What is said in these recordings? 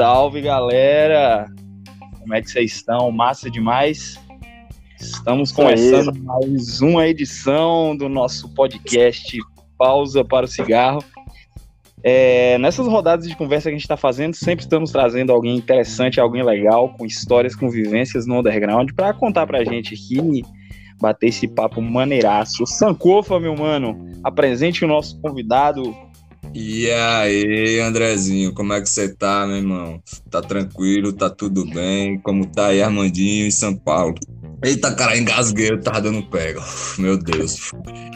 Salve galera! Como é que vocês estão? Massa demais? Estamos começando mais uma edição do nosso podcast Pausa para o Cigarro. É, nessas rodadas de conversa que a gente está fazendo, sempre estamos trazendo alguém interessante, alguém legal, com histórias, com vivências no underground, para contar para a gente aqui, bater esse papo maneiraço. Sankofa, meu mano, apresente o nosso convidado, e aí, Andrezinho, como é que você tá, meu irmão? Tá tranquilo, tá tudo bem? Como tá aí, Armandinho, em São Paulo? Eita, cara, engasguei, eu tava dando pega. Meu Deus.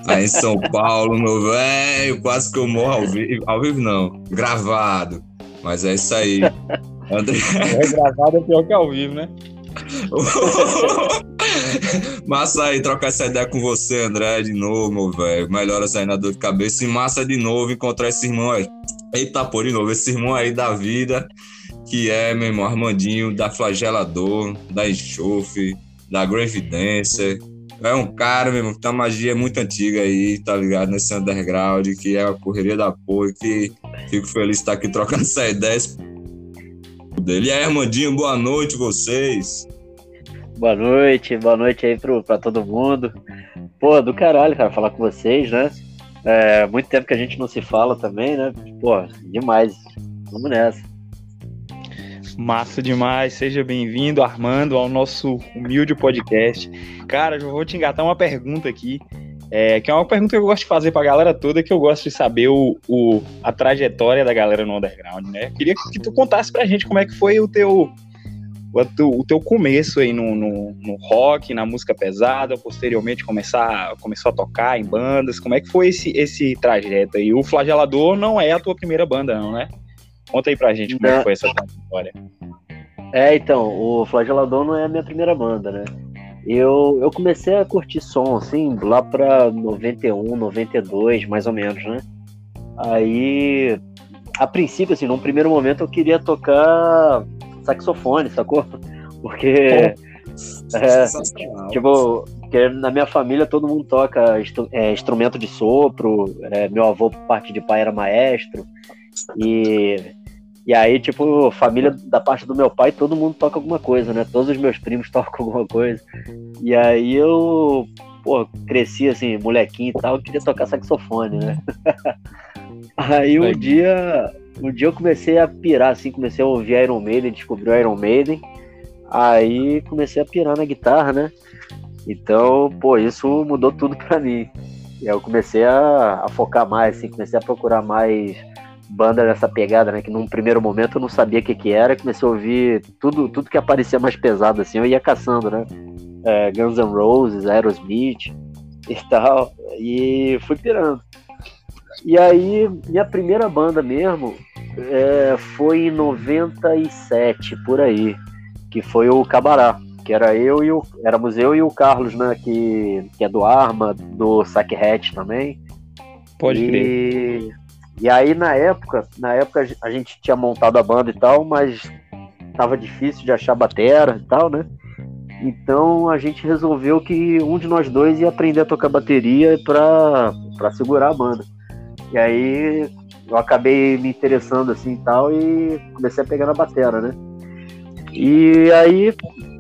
Aí em São Paulo, meu velho, quase que eu morro ao vivo. Ao vivo não, gravado. Mas é isso aí. André... É gravado é pior que ao vivo, né? massa aí trocar essa ideia com você, André, de novo, velho. Melhoras aí na dor de cabeça. E massa de novo encontrar esse irmão aí. Eita, por de novo, esse irmão aí da vida, que é, meu irmão, Armandinho, da Flagelador, da Enxofre, da Grave Dancer. É um cara, meu irmão, que uma magia muito antiga aí, tá ligado? Nesse underground, que é a correria da porra, que fico feliz de estar aqui trocando essa ideia dele. E aí, Armandinho, boa noite vocês. Boa noite, boa noite aí pro, pra todo mundo. Pô, do caralho, cara, falar com vocês, né? É, muito tempo que a gente não se fala também, né? Pô, demais. Vamos nessa. Massa demais, seja bem-vindo, Armando, ao nosso humilde podcast. Cara, eu vou te engatar uma pergunta aqui, é, que é uma pergunta que eu gosto de fazer pra galera toda, que eu gosto de saber o, o, a trajetória da galera no underground, né? Queria que tu contasse pra gente como é que foi o teu, o teu, o teu começo aí no, no, no, rock, na música pesada, posteriormente começar, começou a tocar em bandas, como é que foi esse, esse trajeto aí? O Flagelador não é a tua primeira banda, não, né? Conta aí pra gente como é que foi essa trajetória. É, então, o Flagelador não é a minha primeira banda, né? Eu, eu comecei a curtir som, assim, lá pra 91, 92, mais ou menos, né? Aí, a princípio, assim, num primeiro momento eu queria tocar saxofone, sacou? Porque. É, tipo, porque na minha família todo mundo toca é, instrumento de sopro. É, meu avô, por parte de pai, era maestro. E, e aí, tipo, família da parte do meu pai, todo mundo toca alguma coisa, né? Todos os meus primos tocam alguma coisa. E aí eu, pô, cresci assim, molequinho e tal, eu queria tocar saxofone, né? aí um dia um dia eu comecei a pirar, assim, comecei a ouvir Iron Maiden, descobri o Iron Maiden. Aí comecei a pirar na guitarra, né? Então, pô, isso mudou tudo pra mim. E aí eu comecei a, a focar mais, assim, comecei a procurar mais banda dessa pegada, né? Que num primeiro momento eu não sabia o que que era, comecei a ouvir tudo, tudo que aparecia mais pesado, assim, eu ia caçando, né? É, Guns N' Roses, Aerosmith e tal, e fui pirando. E aí, minha primeira banda mesmo é, foi em 97, por aí, que foi o Cabará, que era eu e o. Éramos eu e o Carlos, né? Que, que é do Arma, do Sack Hatch também. Pode e, crer. E aí na época, na época a gente tinha montado a banda e tal, mas tava difícil de achar batera e tal, né? Então a gente resolveu que um de nós dois ia aprender a tocar bateria para segurar a banda. E aí eu acabei me interessando assim e tal e comecei a pegar na batera, né? E aí,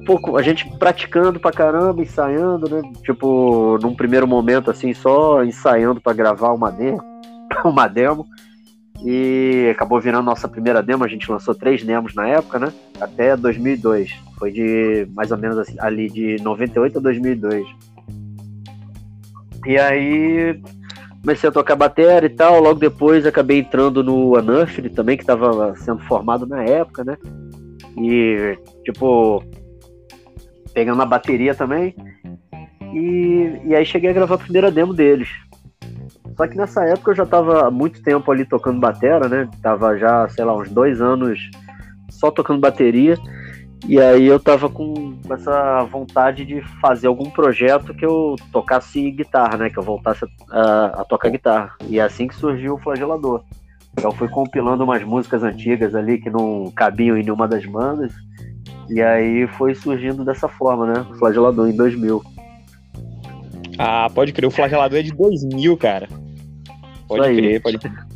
pouco, a gente praticando pra caramba, ensaiando, né? Tipo, num primeiro momento assim, só ensaiando para gravar uma demo, uma demo. E acabou virando nossa primeira demo, a gente lançou três demos na época, né? Até 2002. Foi de mais ou menos assim, ali de 98 a 2002. E aí comecei a tocar bateria e tal. Logo depois acabei entrando no Anuffle também, que estava sendo formado na época, né? E, tipo, pegando a bateria também. E, e aí cheguei a gravar a primeira demo deles. Só que nessa época eu já estava há muito tempo ali tocando bateria, né? Tava já, sei lá, uns dois anos só tocando bateria. E aí eu tava com essa vontade de fazer algum projeto que eu tocasse guitarra, né? Que eu voltasse a, a tocar guitarra. E é assim que surgiu o Flagelador. Eu fui compilando umas músicas antigas ali que não cabiam em nenhuma das bandas. E aí foi surgindo dessa forma, né? O Flagelador em 2000. Ah, pode crer. O Flagelador é de 2000, cara. Pode crer, pode crer.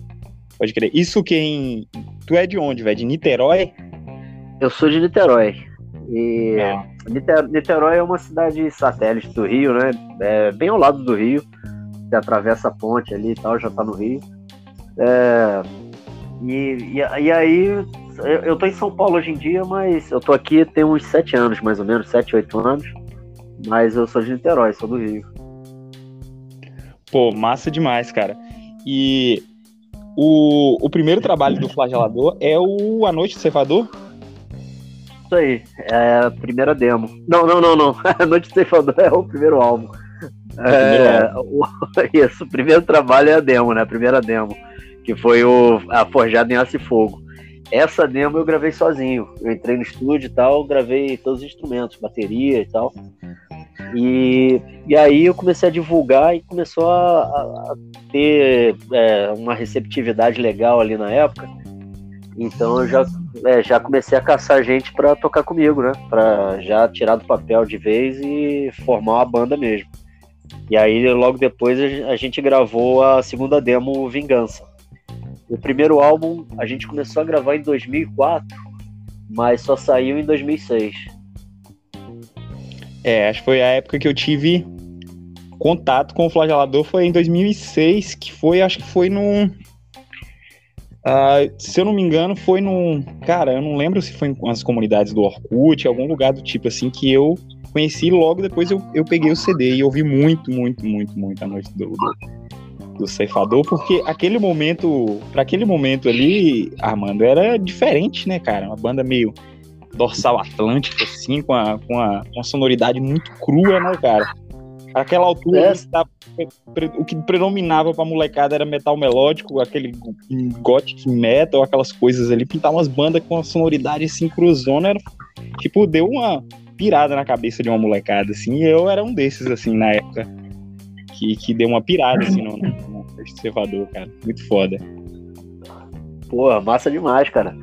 Pode crer. Isso quem. Tu é de onde, velho? De Niterói? Eu sou de Niterói. E é. Niterói é uma cidade satélite do Rio, né? É bem ao lado do Rio. Você atravessa a ponte ali e tal, já tá no Rio. É, e, e, e, aí, eu, eu tô em São Paulo hoje em dia, mas eu tô aqui tem uns sete anos, mais ou menos, sete, oito anos. Mas eu sou de Niterói, sou do Rio. Pô, massa demais, cara. E o, o primeiro trabalho do Flagelador é o A Noite do Ceifador? Isso aí, é a primeira demo. Não, não, não, não. A Noite do Ceifador é o primeiro álbum. É, o, isso, o primeiro trabalho é a demo, né? A primeira demo, que foi o a Forjada em Aço e Fogo. Essa demo eu gravei sozinho. Eu entrei no estúdio e tal, gravei todos os instrumentos, bateria e tal. E, e aí eu comecei a divulgar e começou a, a ter é, uma receptividade legal ali na época. Então eu já, é, já comecei a caçar gente para tocar comigo, né? Para já tirar do papel de vez e formar uma banda mesmo. E aí logo depois a gente gravou a segunda demo Vingança. O primeiro álbum a gente começou a gravar em 2004, mas só saiu em 2006. É, acho que foi a época que eu tive contato com o flagelador foi em 2006, que foi, acho que foi num. Uh, se eu não me engano, foi num. Cara, eu não lembro se foi em as comunidades do Orkut, algum lugar do tipo assim, que eu conheci logo depois eu, eu peguei o CD e ouvi muito, muito, muito, muito a noite do, do, do ceifador, porque aquele momento, para aquele momento ali, Armando, era diferente, né, cara? Uma banda meio dorsal atlântico, assim, com a, com a, com a sonoridade muito crua, né, cara? Aquela altura, é. tá, o que predominava pra molecada era metal melódico, aquele gothic metal, aquelas coisas ali. Pintar umas bandas com a sonoridade assim, cruzona, era, tipo, deu uma pirada na cabeça de uma molecada, assim. E eu era um desses, assim, na época. Que, que deu uma pirada, assim, no, no observador, cara. Muito foda. Pô, massa demais, cara.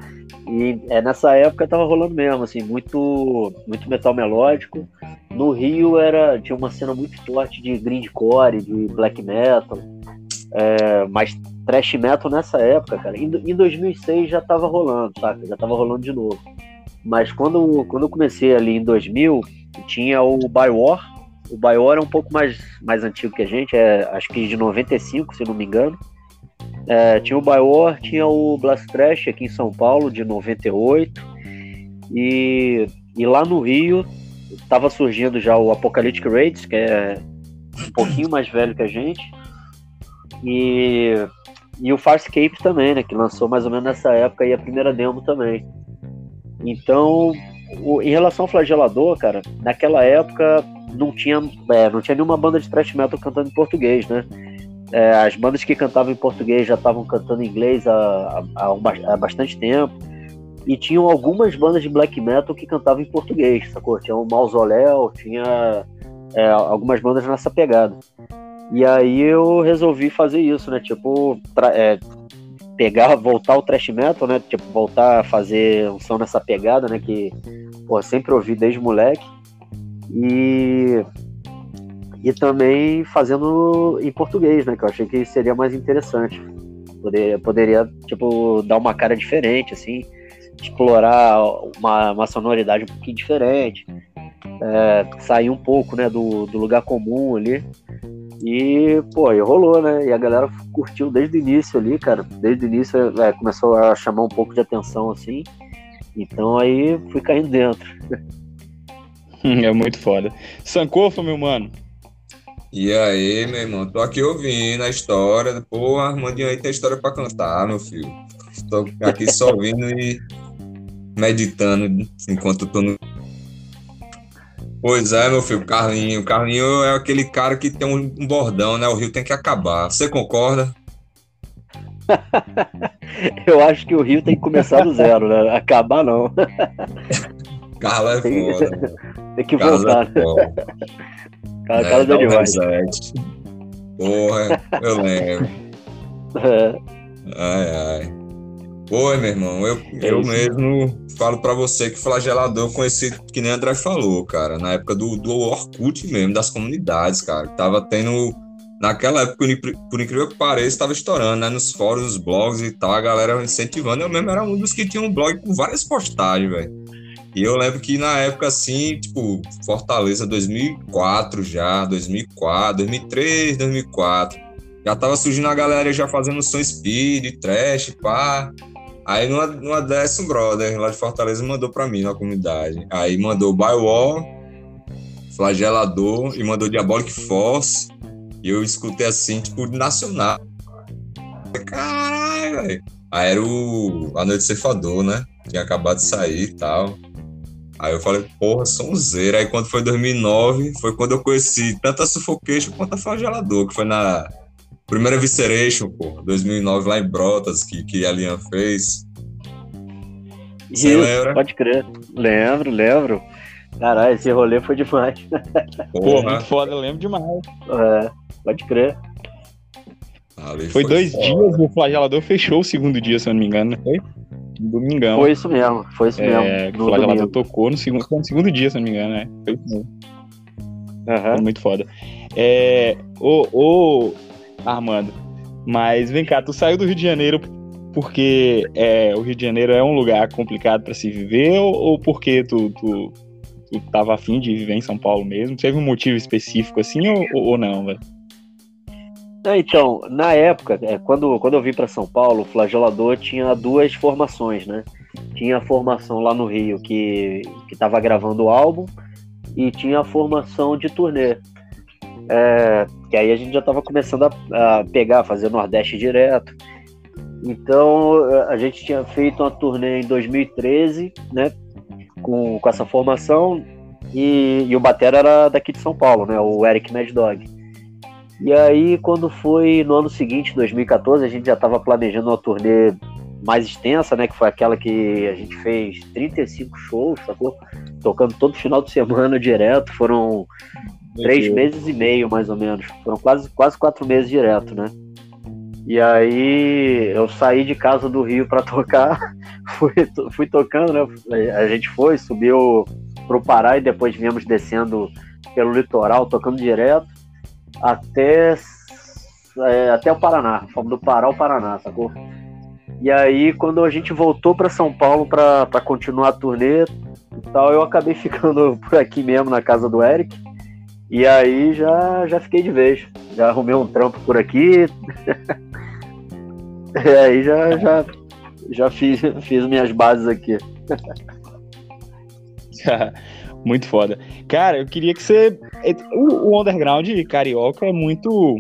E é, nessa época tava rolando mesmo, assim, muito, muito metal melódico. No Rio era, tinha uma cena muito forte de grindcore, de black metal, é, mas thrash metal nessa época, cara. Em, em 2006 já tava rolando, saca? Já tava rolando de novo. Mas quando, quando eu comecei ali em 2000, tinha o Bywar. O Bywar é um pouco mais, mais antigo que a gente, é acho que de 95, se não me engano. É, tinha o Bywar, tinha o Blast Trash aqui em São Paulo, de 98. E, e lá no Rio estava surgindo já o Apocalyptic Raids, que é um pouquinho mais velho que a gente. E, e o Farscape também, né? Que lançou mais ou menos nessa época e a primeira demo também. Então, o, em relação ao flagelador, cara, naquela época não tinha, é, não tinha nenhuma banda de thrash metal cantando em português, né? É, as bandas que cantavam em português já estavam cantando em inglês há, há, há, bastante tempo. E tinham algumas bandas de black metal que cantavam em português, sacou? Tinha o Mausoléu, tinha é, algumas bandas nessa pegada. E aí eu resolvi fazer isso, né? Tipo, é, pegar, voltar ao thrash metal, né? Tipo, voltar a fazer um som nessa pegada, né? Que, pô, sempre ouvi desde moleque. E e também fazendo em português, né? Que eu achei que seria mais interessante. Poderia, poderia tipo, dar uma cara diferente, assim, explorar uma, uma sonoridade um pouquinho diferente, é, sair um pouco, né, do, do lugar comum ali. E, pô, e rolou, né? E a galera curtiu desde o início ali, cara. Desde o início é, começou a chamar um pouco de atenção, assim. Então aí fui caindo dentro. É muito foda. Sankofa, meu mano, e aí, meu irmão, tô aqui ouvindo a história. Pô, Armandinho aí tem história pra cantar, meu filho. Estou aqui só ouvindo e meditando enquanto tô no. Pois é, meu filho, Carlinho. Carlinho é aquele cara que tem um bordão, né? O Rio tem que acabar. Você concorda? Eu acho que o Rio tem que começar do zero, né? Acabar não. Carla é foda. Tem que Carla voltar. É foda. Cara, é, cara demais. Porra, eu lembro. É. Ai, ai. Oi, meu irmão, eu, é eu mesmo falo para você que flagelador eu conheci, que nem André falou, cara, na época do, do Orkut mesmo, das comunidades, cara. Tava tendo. Naquela época, por incrível que pareça, tava estourando, né? Nos fóruns, nos blogs e tal, a galera incentivando. Eu mesmo era um dos que tinha um blog com várias postagens, velho. E eu lembro que na época, assim, tipo, Fortaleza 2004 já, 2004, 2003, 2004. Já tava surgindo a galera já fazendo som speed, trash, pá. Aí numa, numa dessa, um brother lá de Fortaleza mandou pra mim na comunidade. Aí mandou Bywall, Flagelador e mandou Diabolic Force. E eu escutei assim, tipo, nacional. Caralho, velho. Aí era o A Noite Cefador, né? Tinha acabado de sair e tal. Aí eu falei, porra, sonzeira. Aí quando foi 2009, foi quando eu conheci tanto a Suffocation quanto a Flagelador, que foi na primeira Visceration, pô, 2009 lá em Brotas, que, que a Lian fez. Você lembra? Pode crer. Lembro, lembro. Caralho, esse rolê foi demais. Pô, muito foda, eu lembro demais. É, pode crer. foi, foi dois foda. dias, o flagelador fechou o segundo dia, se eu não me engano, não foi? Domingão. Foi isso mesmo, foi isso é, mesmo. O flagelador tocou no segundo, no segundo dia, se eu não me engano, né? Foi isso mesmo. Uhum. Foi muito foda. É, ô, ô, Armando, mas vem cá, tu saiu do Rio de Janeiro porque é, o Rio de Janeiro é um lugar complicado para se viver ou, porque tu, tu, tu tava afim de viver em São Paulo mesmo? Teve um motivo específico assim ou, ou não, velho? Então, na época, é, quando, quando eu vim para São Paulo, o flagelador tinha duas formações, né? Tinha a formação lá no Rio que estava gravando o álbum e tinha a formação de turnê. É, que aí a gente já estava começando a, a, pegar, fazer Nordeste direto. Então a gente tinha feito uma turnê em 2013, né? Com, com essa formação e, e o batera era daqui de São Paulo, né? O Eric Mad Dog. E aí, quando foi no ano seguinte, 2014, a gente já estava planejando uma turnê mais extensa, né? Que foi aquela que a gente fez 35 shows, sacou? Tocando todo final de semana direto. Foram três meses e meio, mais ou menos. Foram quase, quase quatro meses direto, né? E aí eu saí de casa do Rio para tocar, fui, fui tocando, né? A gente foi, subiu pro Pará e depois viemos descendo pelo litoral, tocando direto até, é, até o Paraná. Fomos do Pará ao Paraná, sacou? E aí, quando a gente voltou para São Paulo para continuar a turnê e tal, eu acabei ficando por aqui mesmo, na casa do Eric. E aí já, já fiquei de vez. Já arrumei um trampo por aqui. e aí já, já, já fiz, fiz minhas bases aqui. Muito foda. Cara, eu queria que você. O, o underground carioca é muito.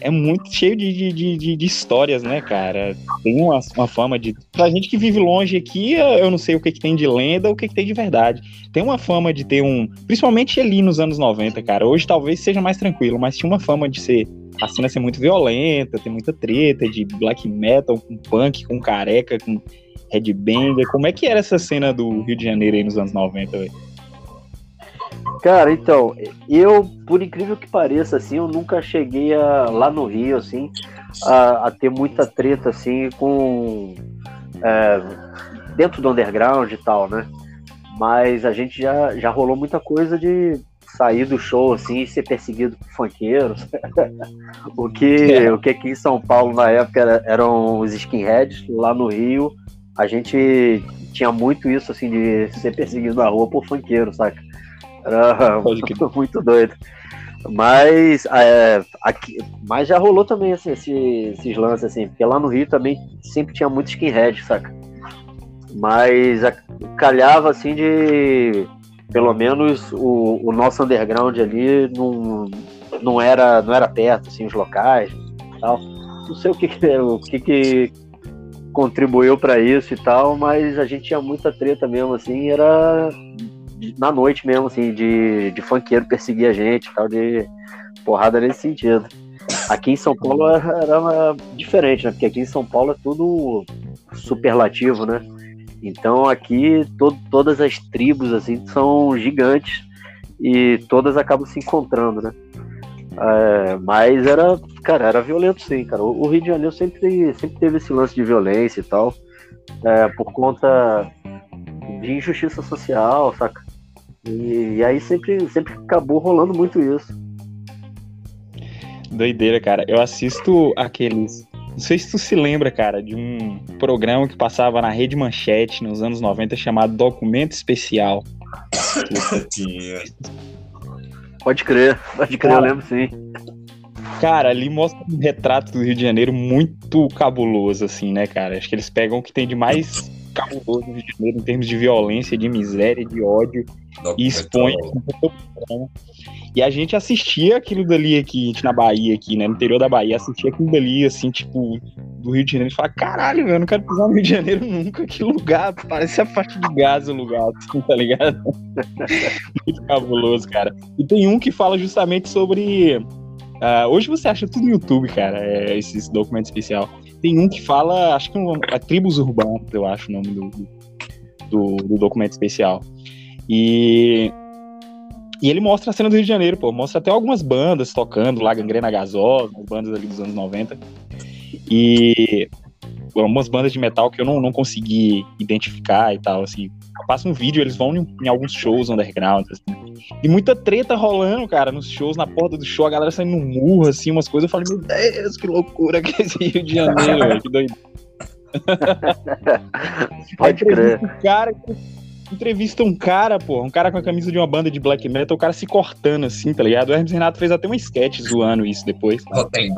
É muito cheio de, de, de, de, histórias, né, cara? Tem uma, uma fama de. Pra gente que vive longe aqui, eu não sei o que, que tem de lenda, o que, que tem de verdade. Tem uma fama de ter um. Principalmente ali nos anos 90, cara. Hoje talvez seja mais tranquilo, mas tinha uma fama de ser. A cena ser muito violenta, ter muita treta, de black metal, com punk, com careca, com headbanger. Como é que era essa cena do Rio de Janeiro aí nos anos 90, velho? Cara, então, eu, por incrível que pareça, assim, eu nunca cheguei a, lá no Rio, assim, a, a ter muita treta, assim, com. É, dentro do underground e tal, né? Mas a gente já, já rolou muita coisa de sair do show, assim, e ser perseguido por funkeiros. o, que, é. o que aqui em São Paulo, na época, era, eram os skinheads, lá no Rio, a gente tinha muito isso, assim, de ser perseguido na rua por funkeiro, saca? Era muito, muito doido. Mas, é, aqui, mas já rolou também assim, esse, esses lances, assim, porque lá no Rio também sempre tinha muito skinhead, saca? Mas a, calhava assim de. Pelo menos o, o nosso underground ali não, não, era, não era perto, assim, os locais tal. Não sei o que, o que, que contribuiu para isso e tal, mas a gente tinha muita treta mesmo, assim, era na noite mesmo, assim, de, de funkeiro perseguir a gente tal, de porrada nesse sentido. Aqui em São Paulo era, diferente, né? Porque aqui em São Paulo é tudo superlativo, né? Então aqui to, todas as tribos assim são gigantes e todas acabam se encontrando, né? É, mas era, cara, era violento sim, cara. O, Rio de Janeiro sempre, sempre teve esse lance de violência e tal, é, por conta de injustiça social, saca? E, e, aí sempre, sempre acabou rolando muito isso. Doideira, cara. Eu assisto aqueles Não sei se tu se lembra, cara, de um programa que passava na Rede Manchete nos anos 90 chamado Documento Especial. Tinha. Pode crer, pode crer, cara, eu lembro sim. Cara, ali mostra um retrato do Rio de Janeiro muito cabuloso, assim, né, cara? Acho que eles pegam o que tem de mais cabuloso no Rio de Janeiro em termos de violência, de miséria, de ódio e expõe. E a gente assistia aquilo dali aqui, a gente na Bahia, aqui, né? No interior da Bahia, assistia aquilo dali, assim, tipo, do Rio de Janeiro. E fala, caralho, eu não quero pisar no Rio de Janeiro nunca. Que lugar, parece a faixa de gás o lugar, assim, tá ligado? Muito cabuloso, cara. E tem um que fala justamente sobre. Uh, hoje você acha tudo no YouTube, cara, é, esses documentos especial. Tem um que fala, acho que é, é Tribos Urbanas, eu acho o nome do, do, do documento especial. E e ele mostra a cena do Rio de Janeiro, pô. Mostra até algumas bandas tocando lá, Gangrena Gasosa, bandas ali dos anos 90. E algumas bandas de metal que eu não, não consegui identificar e tal, assim. Passa um vídeo, eles vão em, em, alguns shows underground, assim. E muita treta rolando, cara, nos shows, na porta do show, a galera saindo no murro, assim, umas coisas. Eu falei, meu Deus, que loucura que é esse Rio de Janeiro, velho, que doido. Pode crer. Cara, entrevista um cara, pô, um cara com a camisa de uma banda de black metal, o cara se cortando assim, tá ligado? O Hermes Renato fez até um sketch zoando isso depois. tem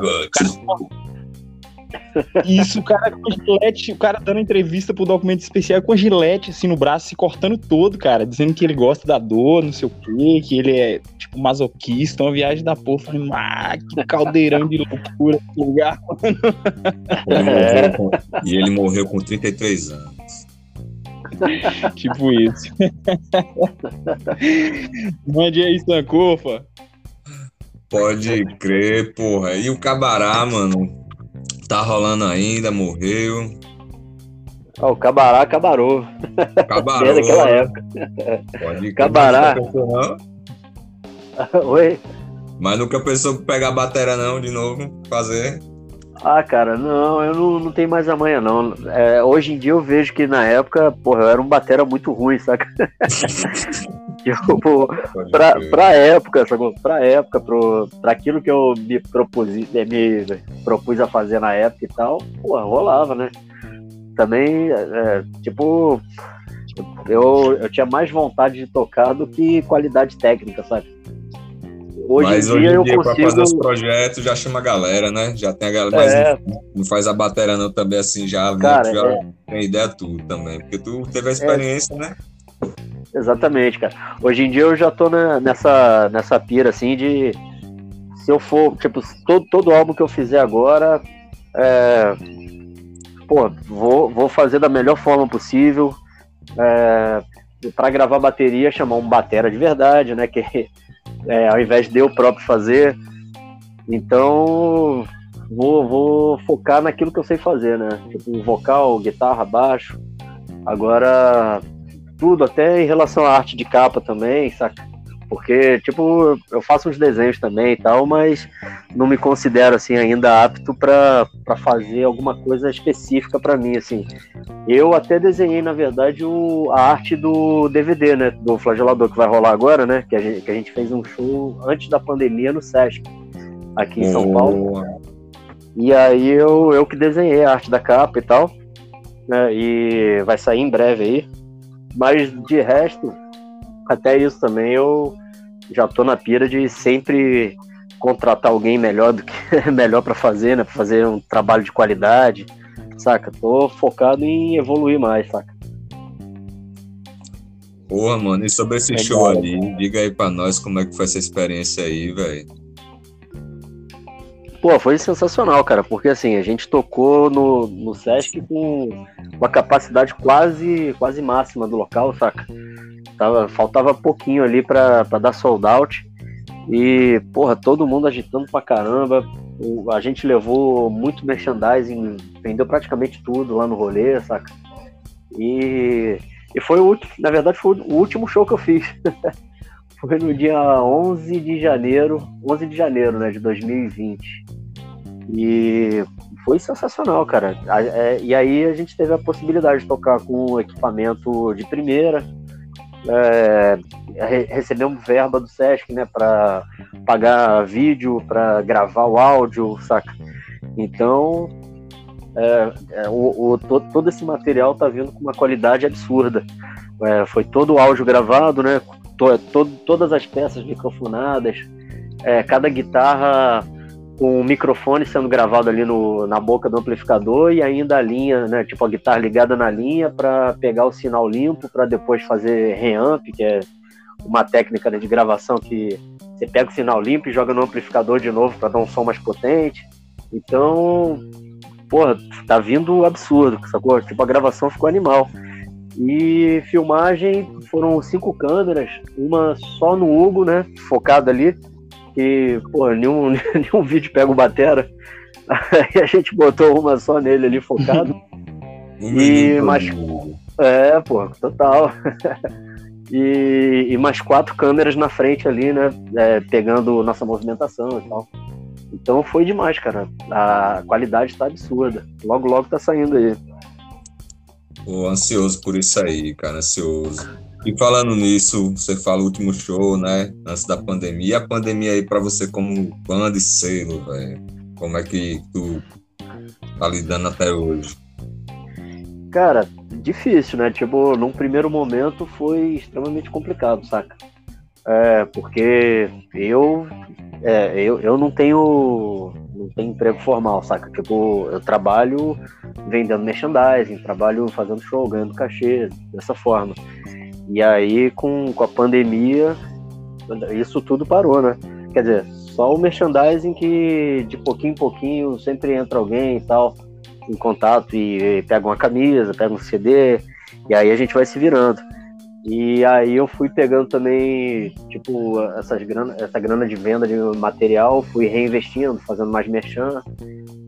Isso, o cara com gilete, o cara dando entrevista pro documento especial com a gilete assim no braço, se cortando todo, cara, dizendo que ele gosta da dor, não sei o quê, que ele é tipo masoquista, uma viagem da porra. Falei, ah, que caldeirão de loucura que lugar, mano. E ele morreu com 33 anos. tipo isso. Mande aí, Sankofa. Pode crer, porra. E o Cabará, mano? Tá rolando ainda, morreu. Oh, o Cabará cabarou. Cabarou. Desde aquela época. Pode. Cabará. Oi? Mas nunca pensou pegar a bateria não, de novo, fazer? Ah, cara, não, eu não, não tenho mais a manha, não. É, hoje em dia eu vejo que na época, porra, eu era um batera muito ruim, saca? tipo, pra, pra época, sacou? Pra época, pro, pra aquilo que eu me propus, é, me propus a fazer na época e tal, porra, rolava, né? Também, é, tipo, eu, eu tinha mais vontade de tocar do que qualidade técnica, sabe? Hoje Mas em hoje dia, em dia, consigo... pra fazer os projetos, já chama a galera, né? Já tem a galera, é. mas não, faz a bateria não também assim, já, cara, já é. tem ideia tudo também. Porque tu teve a experiência, é. né? Exatamente, cara. Hoje em dia eu já tô na, nessa, nessa pira, assim, de se eu for, tipo, todo, todo álbum que eu fizer agora, é, pô, vou, vou fazer da melhor forma possível. É, para gravar bateria, chamar um batera de verdade, né? Que é, ao invés de eu próprio fazer. Então, vou, vou focar naquilo que eu sei fazer, né? Tipo, vocal, guitarra, baixo. Agora, tudo, até em relação à arte de capa também, saca? Porque, tipo, eu faço uns desenhos também e tal, mas não me considero, assim, ainda apto para fazer alguma coisa específica para mim, assim. Eu até desenhei, na verdade, o, a arte do DVD, né? Do Flagelador, que vai rolar agora, né? Que a gente, que a gente fez um show antes da pandemia no Sesc, aqui em São Paulo. E aí eu, eu que desenhei a arte da capa e tal. Né, e vai sair em breve aí. Mas de resto, até isso também eu já tô na pira de sempre contratar alguém melhor do que melhor para fazer, né? Pra fazer um trabalho de qualidade, saca? Tô focado em evoluir mais, saca? Porra, mano, e sobre esse é show ali, diga aí pra nós como é que foi essa experiência aí, velho. Pô, foi sensacional, cara, porque assim, a gente tocou no, no Sesc com uma capacidade quase, quase máxima do local, saca? Tava, faltava pouquinho ali para dar sold out. E, porra, todo mundo agitando pra caramba. O, a gente levou muito merchandising, vendeu praticamente tudo lá no rolê, saca? E, e foi o último, na verdade, foi o último show que eu fiz. foi no dia 11 de janeiro, 11 de janeiro, né, de 2020. E foi sensacional, cara. É, e aí a gente teve a possibilidade de tocar com equipamento de primeira, é, recebemos verba do Sesc, né, para pagar vídeo, para gravar o áudio, saca? Então, é, é, o, o todo, esse material tá vindo com uma qualidade absurda. É, foi todo o áudio gravado, né? To, to, todas as peças microfonadas, é, cada guitarra com o microfone sendo gravado ali no, na boca do amplificador e ainda a linha, né? Tipo a guitarra ligada na linha para pegar o sinal limpo para depois fazer reamp, que é uma técnica de gravação que você pega o sinal limpo e joga no amplificador de novo para dar um som mais potente. Então, porra, tá vindo absurdo, sacou? Tipo, a gravação ficou animal. E filmagem foram cinco câmeras, uma só no Hugo, né? Focada ali. Que, pô, nenhum, nenhum vídeo pega o Batera. Aí a gente botou uma só nele ali focado. e mais. É, pô, total. e, e mais quatro câmeras na frente ali, né? É, pegando nossa movimentação e tal. Então foi demais, cara. A qualidade tá absurda. Logo, logo tá saindo aí. Pô, ansioso por isso aí, cara, ansioso. E falando nisso, você fala o último show, né? Antes da pandemia. A pandemia aí para você como banda e selo, velho. Como é que tu tá lidando até hoje? Cara, difícil, né? Tipo, num primeiro momento foi extremamente complicado, saca? É, porque eu, é, eu, eu não tenho não tenho emprego formal, saca? Tipo, eu trabalho vendendo merchandising, trabalho fazendo show, ganhando cachê, dessa forma. E aí, com, com a pandemia, isso tudo parou, né? Quer dizer, só o merchandising que de pouquinho em pouquinho sempre entra alguém e tal, em contato e pega uma camisa, pega um CD, e aí a gente vai se virando. E aí eu fui pegando também, tipo, essas grana, essa grana de venda de material, fui reinvestindo, fazendo mais merchan.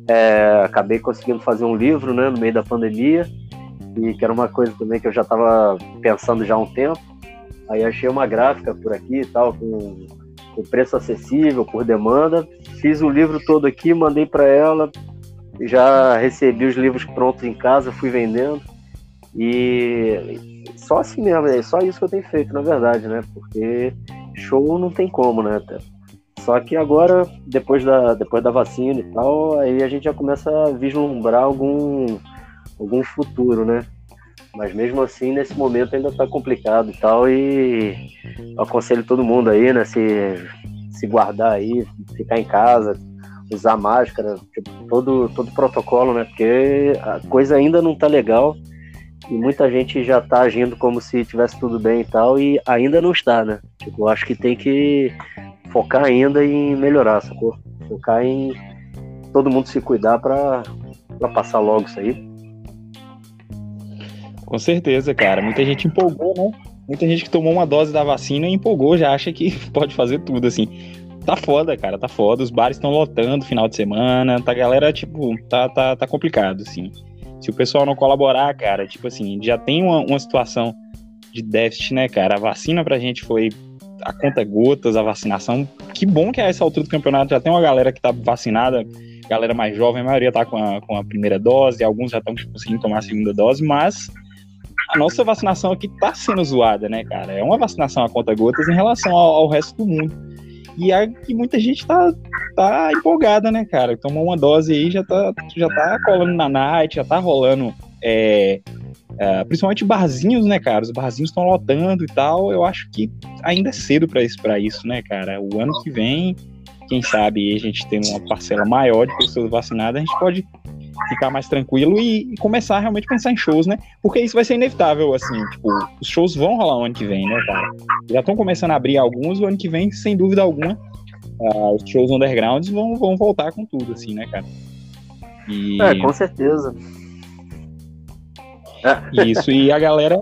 É, acabei conseguindo fazer um livro, né, no meio da pandemia, e que era uma coisa também que eu já estava pensando já há um tempo. Aí achei uma gráfica por aqui e tal, com, com preço acessível, por demanda. Fiz o livro todo aqui, mandei para ela, já recebi os livros prontos em casa, fui vendendo. E só assim mesmo, é só isso que eu tenho feito, na verdade, né? Porque show não tem como, né? Só que agora, depois da, depois da vacina e tal, aí a gente já começa a vislumbrar algum, algum futuro, né? Mas mesmo assim, nesse momento ainda tá complicado e tal, e aconselho todo mundo aí, né? Se, se guardar aí, ficar em casa, usar máscara, tipo, todo, todo protocolo, né? Porque a coisa ainda não tá legal e muita gente já tá agindo como se tivesse tudo bem e tal, e ainda não está, né? Tipo, acho que tem que focar ainda em melhorar, sacou? Focar em todo mundo se cuidar para passar logo isso aí. Com certeza, cara. Muita gente empolgou, né? Muita gente que tomou uma dose da vacina e empolgou, já acha que pode fazer tudo, assim. Tá foda, cara, tá foda. Os bares estão lotando final de semana, tá galera, tipo, tá, tá, tá complicado, assim. Se o pessoal não colaborar, cara, tipo assim, já tem uma, uma situação de déficit, né, cara? A vacina pra gente foi a conta gotas, a vacinação. Que bom que a essa altura do campeonato já tem uma galera que tá vacinada, galera mais jovem, a maioria tá com a, com a primeira dose, alguns já estão conseguindo tomar a segunda dose, mas a nossa vacinação aqui tá sendo zoada, né, cara? É uma vacinação a conta gotas em relação ao, ao resto do mundo. E, a, e muita gente tá, tá empolgada, né, cara? Tomou uma dose aí, já tá, já tá colando na night, já tá rolando. É, é, principalmente barzinhos, né, cara? Os barzinhos estão lotando e tal. Eu acho que ainda é cedo para isso, né, cara? O ano que vem, quem sabe a gente tem uma parcela maior de pessoas vacinadas, a gente pode ficar mais tranquilo e, e, começar a realmente pensar em shows, né? Porque isso vai ser inevitável, assim, tipo, os shows vão rolar o ano que vem, né, cara? Já estão começando a abrir alguns, o ano que vem, sem dúvida alguma, uh, os shows undergrounds vão, vão voltar com tudo, assim, né, cara? E... É, com certeza. Isso, e a galera.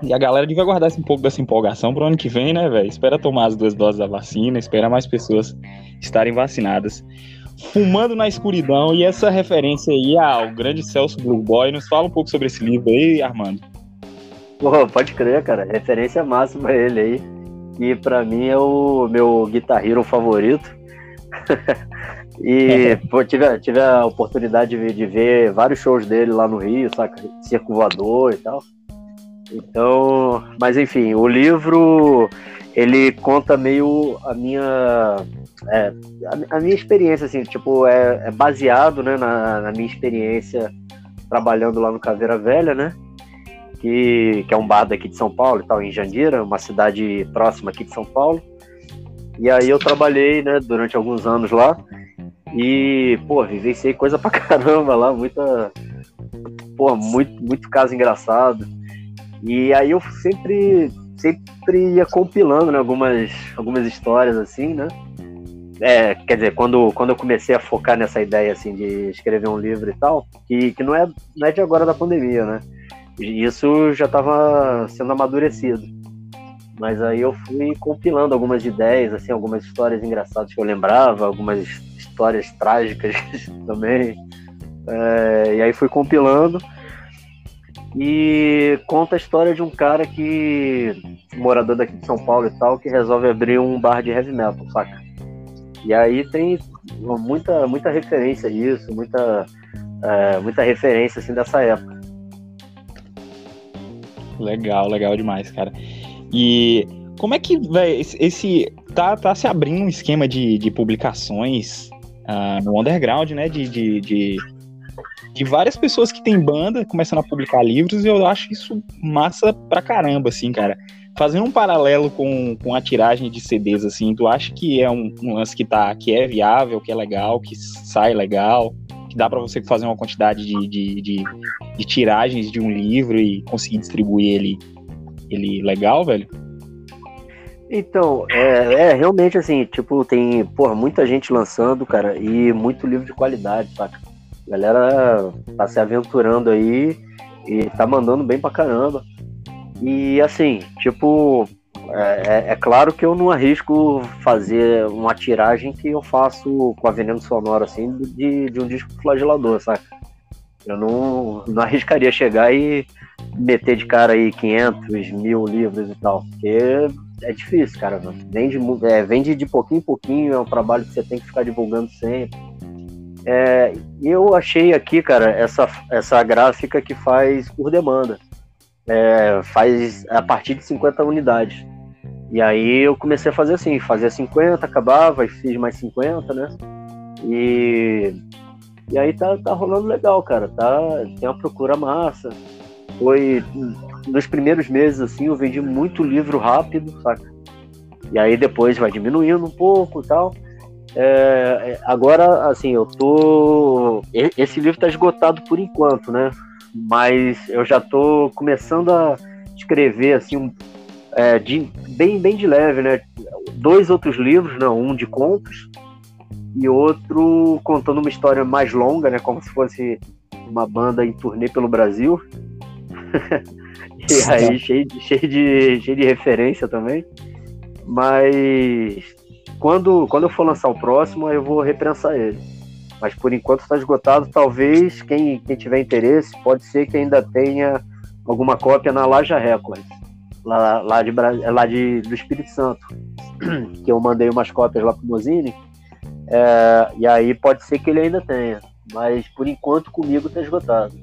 E a galera devia guardar um pouco dessa empolgação pro ano que vem, né, velho? Espera tomar as duas doses da vacina, espera mais pessoas estarem vacinadas. Fumando na Escuridão, e essa referência aí ao grande Celso Blue Boy, nos fala um pouco sobre esse livro aí, Armando. Pô, pode crer, cara, referência máxima a ele aí, que para mim é o meu Guitar Hero favorito. e pô, tive, tive a oportunidade de, de, ver vários shows dele lá no Rio, saca? Circo Voador e tal. Então, mas enfim, o livro ele conta meio a minha é, a, a, minha experiência, assim, tipo, é, é baseado né, na, na, minha experiência trabalhando lá no Caveira Velha, né? Que, que é um bar daqui de São Paulo e tal, em Jandira, uma cidade próxima aqui de São Paulo. E aí eu trabalhei, né, durante alguns anos lá. E, pô, vivenciei coisa pra caramba lá, muita. Pô, muito, muito caso engraçado. E aí eu sempre, sempre ia compilando né, algumas, algumas histórias assim, né? É, quer dizer, quando, quando eu comecei a focar nessa ideia assim de escrever um livro e tal, que, que não, é, não é de agora da pandemia, né? Isso já estava sendo amadurecido. Mas aí eu fui compilando algumas ideias, assim, algumas histórias engraçadas que eu lembrava, algumas histórias trágicas também. É, e aí fui compilando e conta a história de um cara que morador daqui de São Paulo e tal que resolve abrir um bar de heavy metal, saca? E aí tem muita muita referência a isso, muita é, muita referência assim dessa época. Legal, legal demais, cara. E como é que vai esse tá, tá se abrindo um esquema de, de publicações uh, no underground, né? De, de, de, de, várias pessoas que têm banda começando a publicar livros, e eu acho isso massa pra caramba, assim, cara. Fazendo um paralelo com, com a tiragem de CDs, assim, tu acha que é um, um lance que, tá, que é viável, que é legal, que sai legal, que dá para você fazer uma quantidade de, de, de, de tiragens de um livro e conseguir distribuir ele, ele legal, velho? Então, é, é, realmente assim, tipo, tem, porra, muita gente lançando, cara, e muito livro de qualidade, saca? A galera tá se aventurando aí e tá mandando bem pra caramba. E assim, tipo, é, é, é claro que eu não arrisco fazer uma tiragem que eu faço com a veneno sonoro, assim, de, de um disco flagelador, saca? Eu não, não arriscaria chegar e meter de cara aí 500, mil livros e tal, porque é difícil, cara. Vende, é, vende de pouquinho em pouquinho, é um trabalho que você tem que ficar divulgando sempre. É, eu achei aqui, cara, essa, essa gráfica que faz por demanda. É, faz a partir de 50 unidades. E aí eu comecei a fazer assim, fazia 50, acabava e fiz mais 50, né? E, e aí tá, tá rolando legal, cara. Tá, tem uma procura massa. Foi nos primeiros meses, assim, eu vendi muito livro rápido, saca? E aí depois vai diminuindo um pouco e tal. É, agora, assim, eu tô. Esse livro tá esgotado por enquanto, né? Mas eu já tô começando a escrever, assim, um, é, de, bem, bem de leve, né? Dois outros livros, não, um de contos e outro contando uma história mais longa, né? Como se fosse uma banda em turnê pelo Brasil. E aí, cheio, de, cheio, de, cheio de referência também. Mas quando, quando eu for lançar o próximo, eu vou reprensar ele. Mas por enquanto está esgotado. Talvez quem, quem tiver interesse, pode ser que ainda tenha alguma cópia na Laja Records, lá, lá, de, lá de, do Espírito Santo. Que eu mandei umas cópias lá pro Mozini. É, e aí pode ser que ele ainda tenha. Mas por enquanto comigo está esgotado.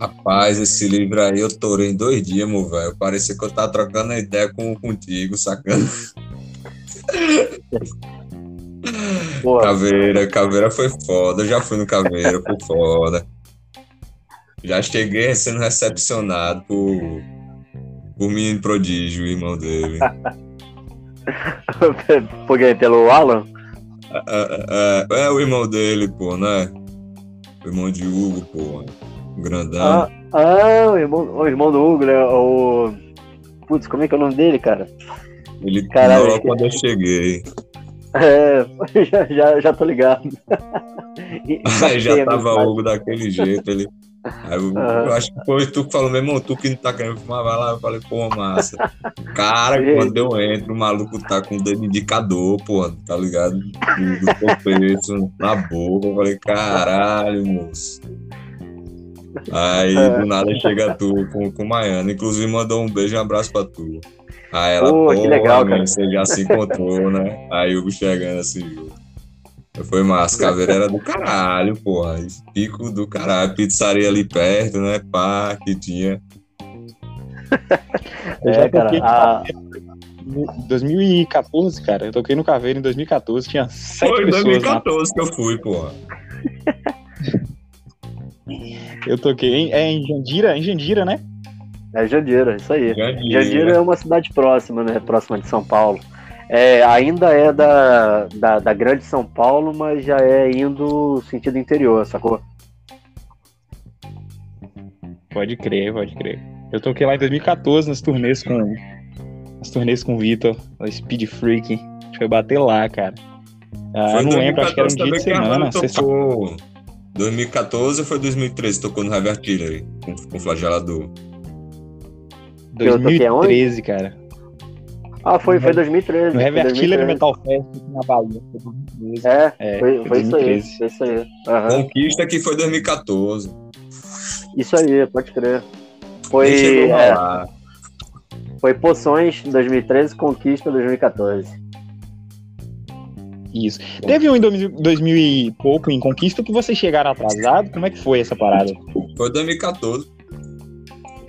Rapaz, esse livro aí eu torei em dois dias, meu velho. Parecia que eu tava trocando a ideia com, contigo, sacana. Caveira, Caveira foi foda. Eu já fui no Caveira, foi foda. Já cheguei sendo recepcionado por, por menino prodígio, irmão dele. Por quê? Pelo Alan? É, é, é, o irmão dele, pô, né? O irmão de Hugo, pô. Grandão. Ah, ah o, irmão, o irmão do Hugo, né? O. Putz, como é que é o nome dele, cara? Ele Caralho, logo quando eu cheguei. É, já, já, já tô ligado. Aí já tava o Hugo daquele jeito, ele. Aí eu, eu, acho que foi tu que falou, meu irmão, tu que não tá querendo fumar, vai lá. Eu falei, pô, massa. Cara, quando eu entro, o maluco tá com o dedo indicador, pô, tá ligado? Do, do na boca. Eu falei, caralho, moço. Aí é. do nada chega tu com, com Maiana. Inclusive mandou um beijo e um abraço pra tu. Aí ela, pô, que legal, cara. você já se encontrou, né? Aí o Hugo chegando assim, foi massa, caveira era do caralho, porra. Pico do caralho, pizzaria ali perto, né? Pá, que tinha. é, cara, a... 2014, cara. Eu toquei no Caveiro em 2014, tinha sete Foi em pessoas 2014 que eu fui, porra. Eu toquei em, é em Jandira, em Jandira, né? É Jandira, isso aí. Jandira. Jandira é uma cidade próxima, né? Próxima de São Paulo. É, ainda é da, da, da grande São Paulo, mas já é indo sentido interior, sacou? Pode crer, pode crer. Eu toquei lá em 2014 nas turnês com. Nas turnês com o Vitor, o Speed Freak. A gente foi bater lá, cara. Ah, Foi eu não lembro, acho que era um dia de 2014 também que a semana. Armando sexta- tocou. 2014 ou foi 2013? Tocou no Heavy Artillery com, com flagelador. Eu toquei aonde? 2013, cara. Ah, foi, foi 2013. No Heavy Artillery 2013. Metal Fest na Bahia. Foi 2013. É, É, foi, foi isso aí. 2013. Foi isso aí. Aham. Conquista que foi 2014. Isso aí, pode crer. Foi, é, foi Poções 2013, Conquista 2014. Isso. Teve um em 2000, 2000 e pouco em Conquista que vocês chegaram atrasado. Como é que foi essa parada? Foi 2014.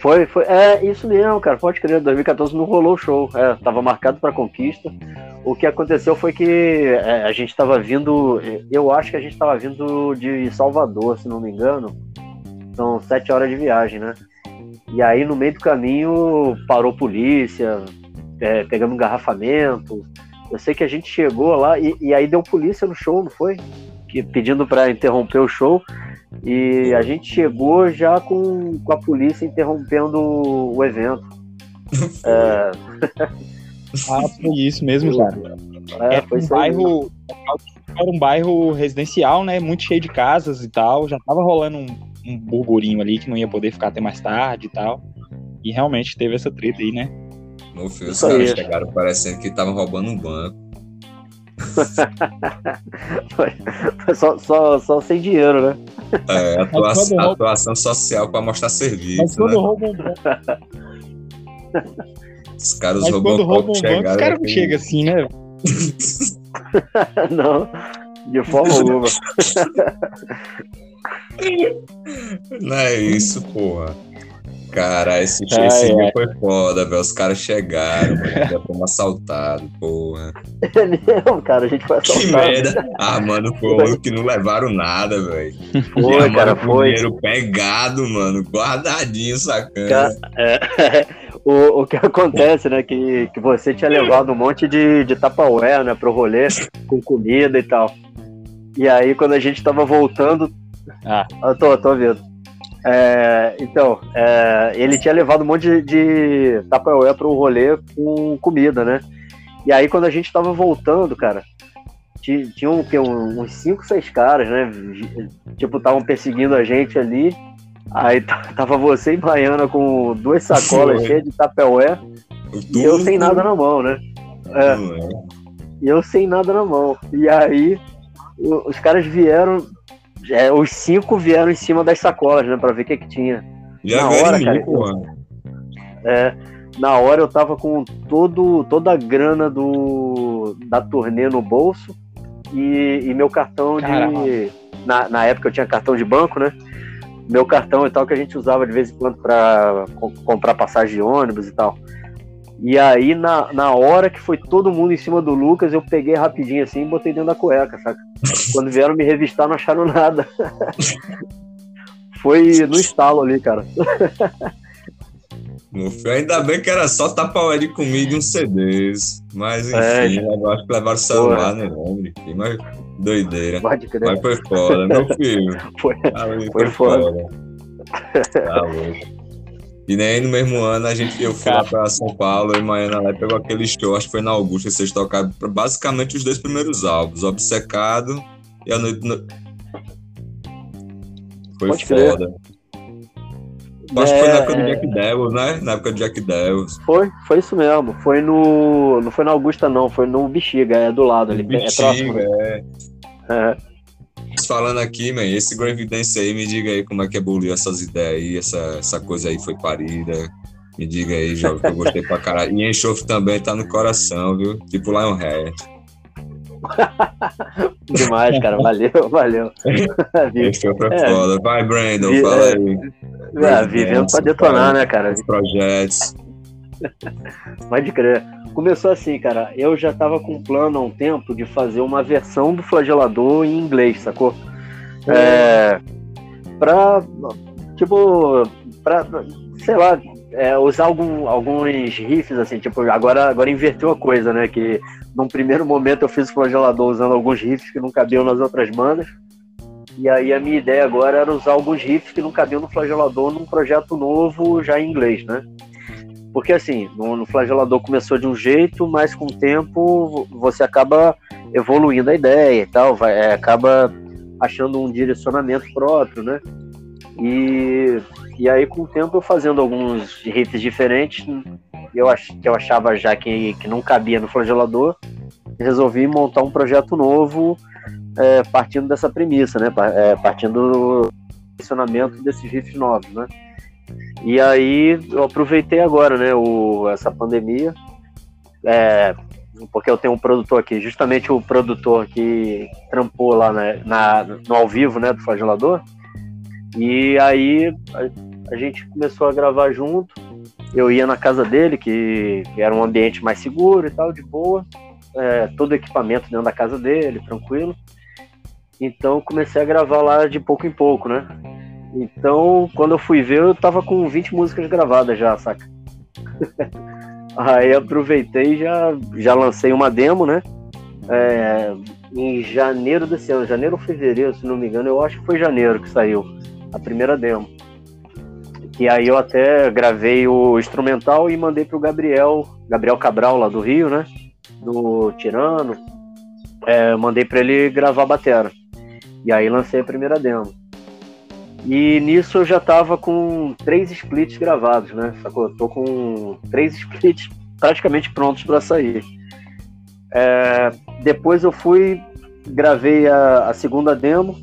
Foi, foi. É, isso mesmo, cara. Pode crer. 2014 não rolou o show. É, tava marcado pra conquista. O que aconteceu foi que é, a gente tava vindo. Eu acho que a gente tava vindo de Salvador, se não me engano. São sete horas de viagem, né? E aí no meio do caminho parou polícia, é, pegamos engarrafamento. Eu sei que a gente chegou lá e, e aí deu polícia no show, não foi? Que, pedindo pra interromper o show. E a gente chegou já com, com a polícia interrompendo o evento. É, Ah, foi isso mesmo, cara. é, Era foi um bairro. Era um bairro residencial, né? Muito cheio de casas e tal. Já tava rolando um, um burburinho ali que não ia poder ficar até mais tarde e tal. E realmente teve essa treta aí, né? No fim, os caras chegaram parecendo que estavam roubando um banco. Só, só, só sem dinheiro, né? É, atuação, atuação social para mostrar Mas serviço, quando né? roubam um banco, Os caras mas quando roubam roubam um banco, os caras não chegam assim, né? Não, de forma alguma. Não é isso, porra. Cara, esse, Ai, esse dia ai. foi foda, velho. Os caras chegaram, mano. Já fomos assaltados, porra. Não, cara, a gente foi Que assaltado. merda. Ah, mano, foi que não levaram nada, velho. Foi, cara, mano, foi. dinheiro pegado, mano. Guardadinho, sacana. Ca- é, o, o que acontece, né? Que, que você tinha levado um monte de, de tapaué, né? Pro rolê, com comida e tal. E aí, quando a gente tava voltando. Ah. Eu tô, tô ouvindo. É, então, é, ele tinha levado um monte de, de tapaué pro rolê com comida, né? E aí, quando a gente tava voltando, cara, ti- tinham o quê? Um- uns 5, 6 caras, né? Tipo, estavam perseguindo a gente ali. Aí tava você e Baiana com duas sacolas cheias de tapaué e eu sem nada na mão, né? É, e eu sem nada na mão. E aí o- os caras vieram, é, os cinco vieram em cima das sacolas, né? Pra ver o que que tinha. Já Na hora, cara, porra. É, na hora eu tava com todo, toda a grana do, da turnê no bolso e, e meu cartão Caramba. de. Na, na época eu tinha cartão de banco, né? Meu cartão e tal que a gente usava de vez em quando pra co- comprar passagem de ônibus e tal. E aí, na, na hora que foi todo mundo em cima do Lucas, eu peguei rapidinho assim e botei dentro da cueca, saca? Quando vieram me revistar, não acharam nada. foi no estalo ali, cara. Ainda bem que era só tapaué de comida e uns CDs. Mas enfim, É. acho que levaram o celular, né? Lembro, enfim, mas doideira. Mas foi foda, meu filho. Foi. Ali Foi foda. Tá louco. E nem no mesmo ano a gente, eu fui lá pra São Paulo e Maiana lá pegou aquele show, acho que foi na Augusta, vocês tocaram basicamente os dois primeiros álbuns, Obcecado e A Noite. No... Foi Pode crer. foda. Eu Acho que foi na É, época do é. Jack Devils, né? Na época do Jack Devils. Foi, foi isso mesmo. Foi no. Não foi na Augusta, não, foi no Bexiga, é do lado ali. É próximo. Bexiga, é. É. Falando aqui, man, esse Gravidence aí, me diga aí como é que evoluiu essas ideias aí, essa, essa coisa aí foi parida. Me diga aí, jovem, que eu gostei pra caralho. E enxofre também tá no coração, viu? Tipo Lionhead. Demais, cara. Valeu, valeu. Enxofre é É. foda. Vai, Brandon, fala é. aí. é, vivendo pra detonar, né, cara? Os projetos. Pode crer. Começou assim, cara. Eu já tava com um plano há um tempo de fazer uma versão do flagelador em inglês, sacou? É. Pra. Tipo. Pra. Sei lá. É, usar algum, alguns riffs, assim, tipo, agora, agora inverteu a coisa, né? Que num primeiro momento eu fiz o flagelador usando alguns riffs que não cabiam nas outras bandas. E aí a minha ideia agora era usar alguns riffs que não cabiam no flagelador num projeto novo já em inglês, né? Porque assim, no, no flagelador começou de um jeito, mas com o tempo você acaba evoluindo a ideia e tal, vai, é, acaba achando um direcionamento próprio, né? E, e aí com o tempo eu fazendo alguns riffs diferentes, eu ach, que eu achava já que, que não cabia no flagelador, resolvi montar um projeto novo é, partindo dessa premissa, né? É, partindo do direcionamento desses riffs novos, né? E aí eu aproveitei agora, né, o, essa pandemia, é, porque eu tenho um produtor aqui, justamente o produtor que trampou lá né, na, no ao vivo, né, do flagelador. E aí a, a, gente começou a gravar junto. Eu ia na casa dele, que, que era um ambiente mais seguro e tal, de boa. É, todo o equipamento dentro da casa dele, tranquilo. Então comecei a gravar lá de pouco em pouco, né? Então, quando eu fui ver, eu tava com 20 músicas gravadas já, saca? Aí aproveitei e já, já lancei uma demo, né? É, em janeiro desse ano, janeiro ou fevereiro, se não me engano, eu acho que foi janeiro que saiu a primeira demo. Que aí eu até gravei o instrumental e mandei pro Gabriel, Gabriel Cabral lá do Rio, né? Do Tirano. É, mandei para ele gravar a batera. E aí lancei a primeira demo. E nisso eu já tava com três splits gravados, né? Sacou? Eu tô com três splits praticamente prontos para sair. É, depois eu fui, gravei a, a segunda demo.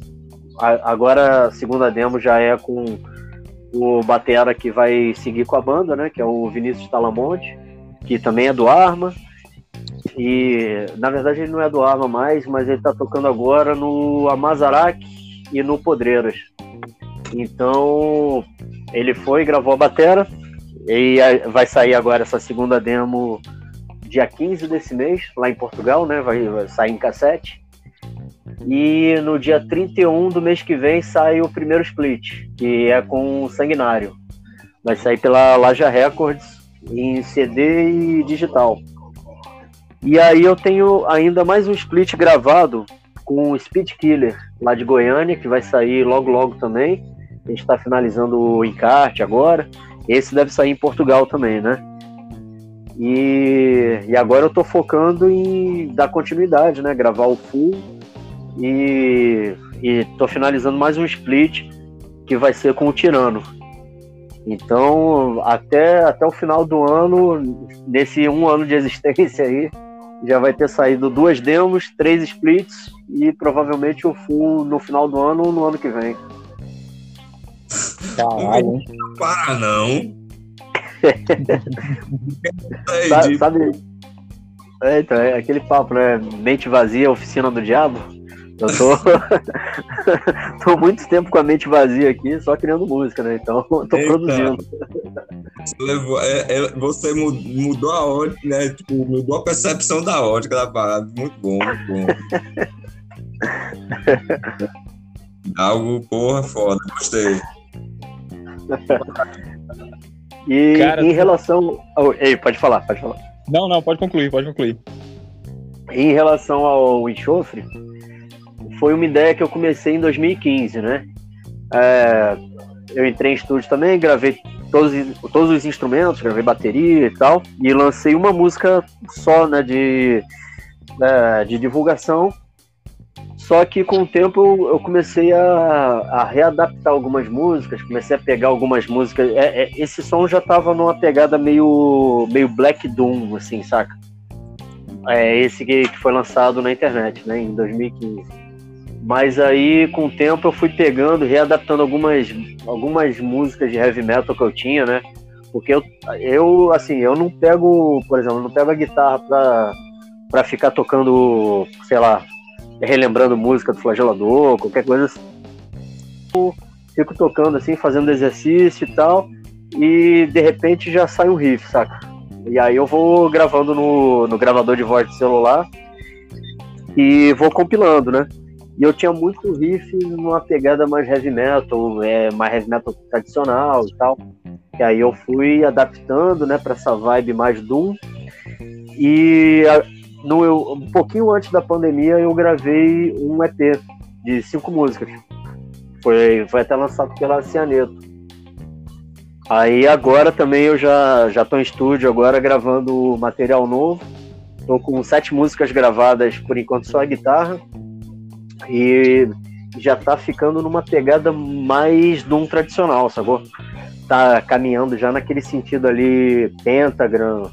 A, agora a segunda demo já é com o Batera que vai seguir com a banda, né? Que é o Vinícius Talamonte, que também é do Arma. E na verdade ele não é do Arma mais, mas ele tá tocando agora no Amazarac e no Podreiras. Então, ele foi, gravou a batera, e vai sair agora essa segunda demo dia 15 desse mês, lá em Portugal, né? Vai, vai sair em cassete. E no dia 31 do mês que vem sai o primeiro split, que é com o Sanguinário. Vai sair pela Laja Records em CD e digital. E aí eu tenho ainda mais um split gravado com o Speed Killer, lá de Goiânia, que vai sair logo logo também. A gente está finalizando o encarte agora. Esse deve sair em Portugal também, né? E, e agora eu estou focando em dar continuidade, né? Gravar o full e estou finalizando mais um split que vai ser com o Tirano. Então, até, até o final do ano, nesse um ano de existência aí, já vai ter saído duas demos, três splits e provavelmente o full no final do ano ou no ano que vem. Caralho. Não para, não. sabe, sabe, é, então, é aquele papo, né? Mente vazia, oficina do diabo. Eu tô, tô muito tempo com a mente vazia aqui, só criando música, né? Então, tô Eita. produzindo. Você, levou, é, é, você mudou a ótica, né? Tipo, mudou a percepção da ótica da parada. Muito bom, muito bom. Algo, porra, foda, gostei e Cara, em relação. Ao... Ei, pode falar, pode falar. Não, não, pode concluir, pode concluir. Em relação ao enxofre, foi uma ideia que eu comecei em 2015, né? É, eu entrei em estúdio também, gravei todos, todos os instrumentos, gravei bateria e tal, e lancei uma música só, né, de, é, de divulgação só que com o tempo eu, comecei a, a, readaptar algumas músicas, comecei a pegar algumas músicas. É, é, esse som já tava numa pegada meio, meio Black Doom, assim, saca? É esse que, que foi lançado na internet, né, em 2015. Mas aí, com o tempo, eu fui pegando, readaptando algumas, algumas músicas de heavy metal que eu tinha, né? Porque eu, eu assim, eu não pego, por exemplo, não pego a guitarra pra, pra ficar tocando, sei lá, relembrando música do flagelador, qualquer coisa assim. Fico tocando assim, fazendo exercício e tal, e de repente já sai um riff, saca? E aí eu vou gravando no, no gravador de voz de celular e vou compilando, né? E eu tinha muito riff numa pegada mais heavy metal, é, mais heavy metal tradicional e tal. E aí eu fui adaptando, né, para essa vibe mais Doom. E no, um pouquinho antes da pandemia eu gravei um EP de cinco músicas. Foi, foi até lançado pela Cianeto. Aí agora também eu já, já tô em estúdio agora gravando material novo. Tô com sete músicas gravadas por enquanto só a guitarra. E já tá ficando numa pegada mais de um tradicional, sacou? Tá caminhando já naquele sentido ali, Pentagram,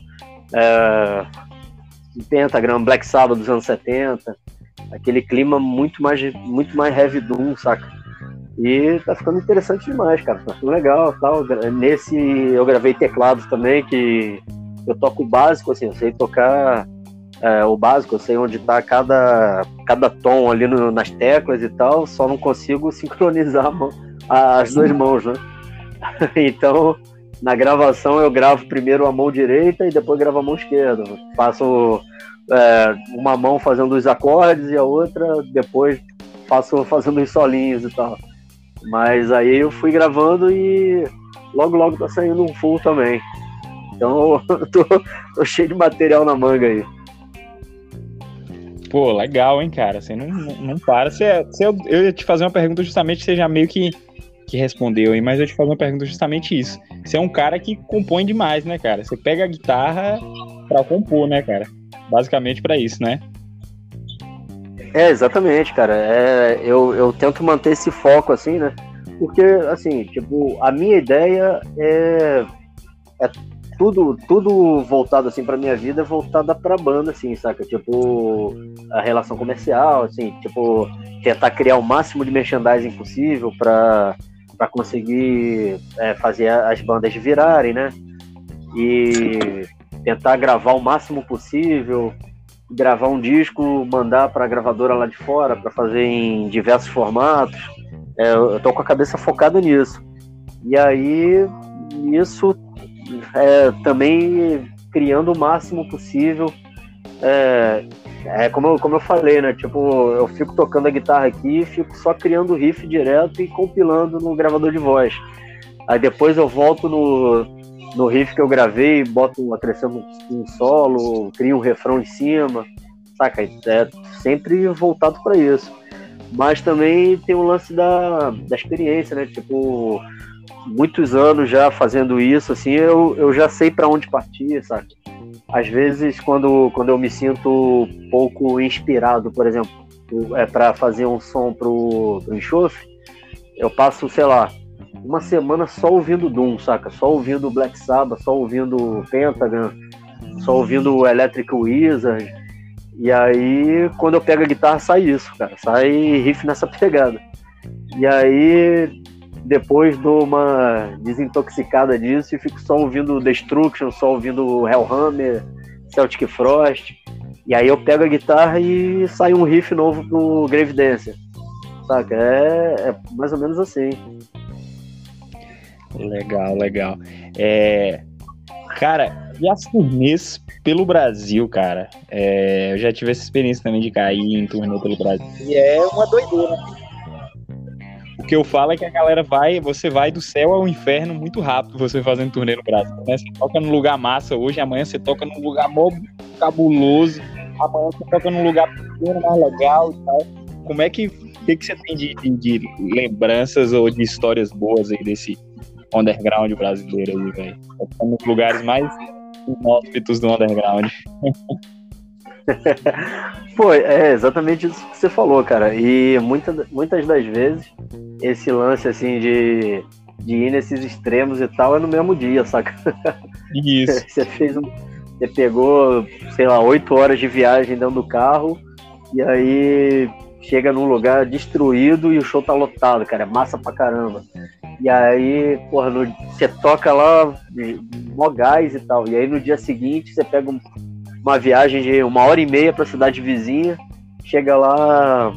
é, Pentagram, Black Sabbath dos anos 70, aquele clima muito mais, muito mais heavy doom, saca? E tá ficando interessante demais, cara. Tá ficando legal tal. Nesse eu gravei teclados também, que eu toco o básico, assim, eu sei tocar é, o básico, eu sei onde tá cada, cada tom ali no, nas teclas e tal, só não consigo sincronizar mão, as duas mãos, né? então, na gravação eu gravo primeiro a mão direita e depois gravo a mão esquerda. Faço é, uma mão fazendo os acordes e a outra depois faço fazendo os solinhos e tal. Mas aí eu fui gravando e logo logo tá saindo um full também. Então tô, tô cheio de material na manga aí. Pô, legal, hein, cara? Você não, não, para. Você, você, eu ia te fazer uma pergunta justamente, você já meio que, que respondeu aí, mas eu te fazer uma pergunta justamente isso. Você é um cara que compõe demais, né, cara? Você pega a guitarra pra compor, né, cara? Basicamente para isso, né? É, exatamente, cara. É, eu, eu tento manter esse foco, assim, né? Porque, assim, tipo, a minha ideia é, é tudo, tudo voltado assim para minha vida, voltada para banda, assim, saca? Tipo, a relação comercial, assim, tipo, tentar criar o máximo de merchandising possível para para conseguir é, fazer as bandas virarem, né? E tentar gravar o máximo possível, gravar um disco, mandar para a gravadora lá de fora para fazer em diversos formatos. É, eu tô com a cabeça focada nisso. E aí, isso é, também criando o máximo possível. É, é como, eu, como eu falei, né? Tipo, eu fico tocando a guitarra aqui, fico só criando riff direto e compilando no gravador de voz. Aí depois eu volto no, no riff que eu gravei, boto, acrescento um, solo, crio um refrão em cima, saca? É sempre voltado para isso. Mas também tem o lance da, da experiência, né? Tipo, muitos anos já fazendo isso, assim, eu, eu já sei para onde partir, sabe? Às vezes, quando, quando eu me sinto pouco inspirado, por exemplo, é para fazer um som pro, pro enxofre, eu passo, sei lá, uma semana só ouvindo Doom, saca? Só ouvindo Black Sabbath, só ouvindo Pentagon, só ouvindo Electric Wizard. E aí, quando eu pego a guitarra, sai isso, cara. Sai riff nessa pegada. E aí, depois dou uma desintoxicada disso e fico só ouvindo Destruction, só ouvindo Hellhammer, Celtic Frost. E aí eu pego a guitarra e sai um riff novo pro Grave Dancer. Saca? É, é mais ou menos assim. Legal, legal. É... Cara, e as turnês pelo Brasil, cara? É... Eu já tive essa experiência também de cair em turnê pelo Brasil. E é uma doideira que eu falo é que a galera vai, você vai do céu ao inferno muito rápido você fazendo turnê no Brasil. Né? Você toca num lugar massa hoje, amanhã você toca num lugar mó cabuloso, amanhã você toca num lugar pequeno, mais legal e tal. Como é que, que, que você tem de, de, de lembranças ou de histórias boas aí desse underground brasileiro aí, velho? Tá nos lugares mais inóspitos do underground. Pô, é exatamente isso que você falou, cara. E muita, muitas das vezes, esse lance assim de, de ir nesses extremos e tal é no mesmo dia, saca? Isso. você fez um. Você pegou, sei lá, oito horas de viagem dentro do carro e aí chega num lugar destruído e o show tá lotado, cara. É massa pra caramba. E aí, porra, no, você toca lá, mó gás e tal. E aí no dia seguinte você pega um uma viagem de uma hora e meia para a cidade vizinha, chega lá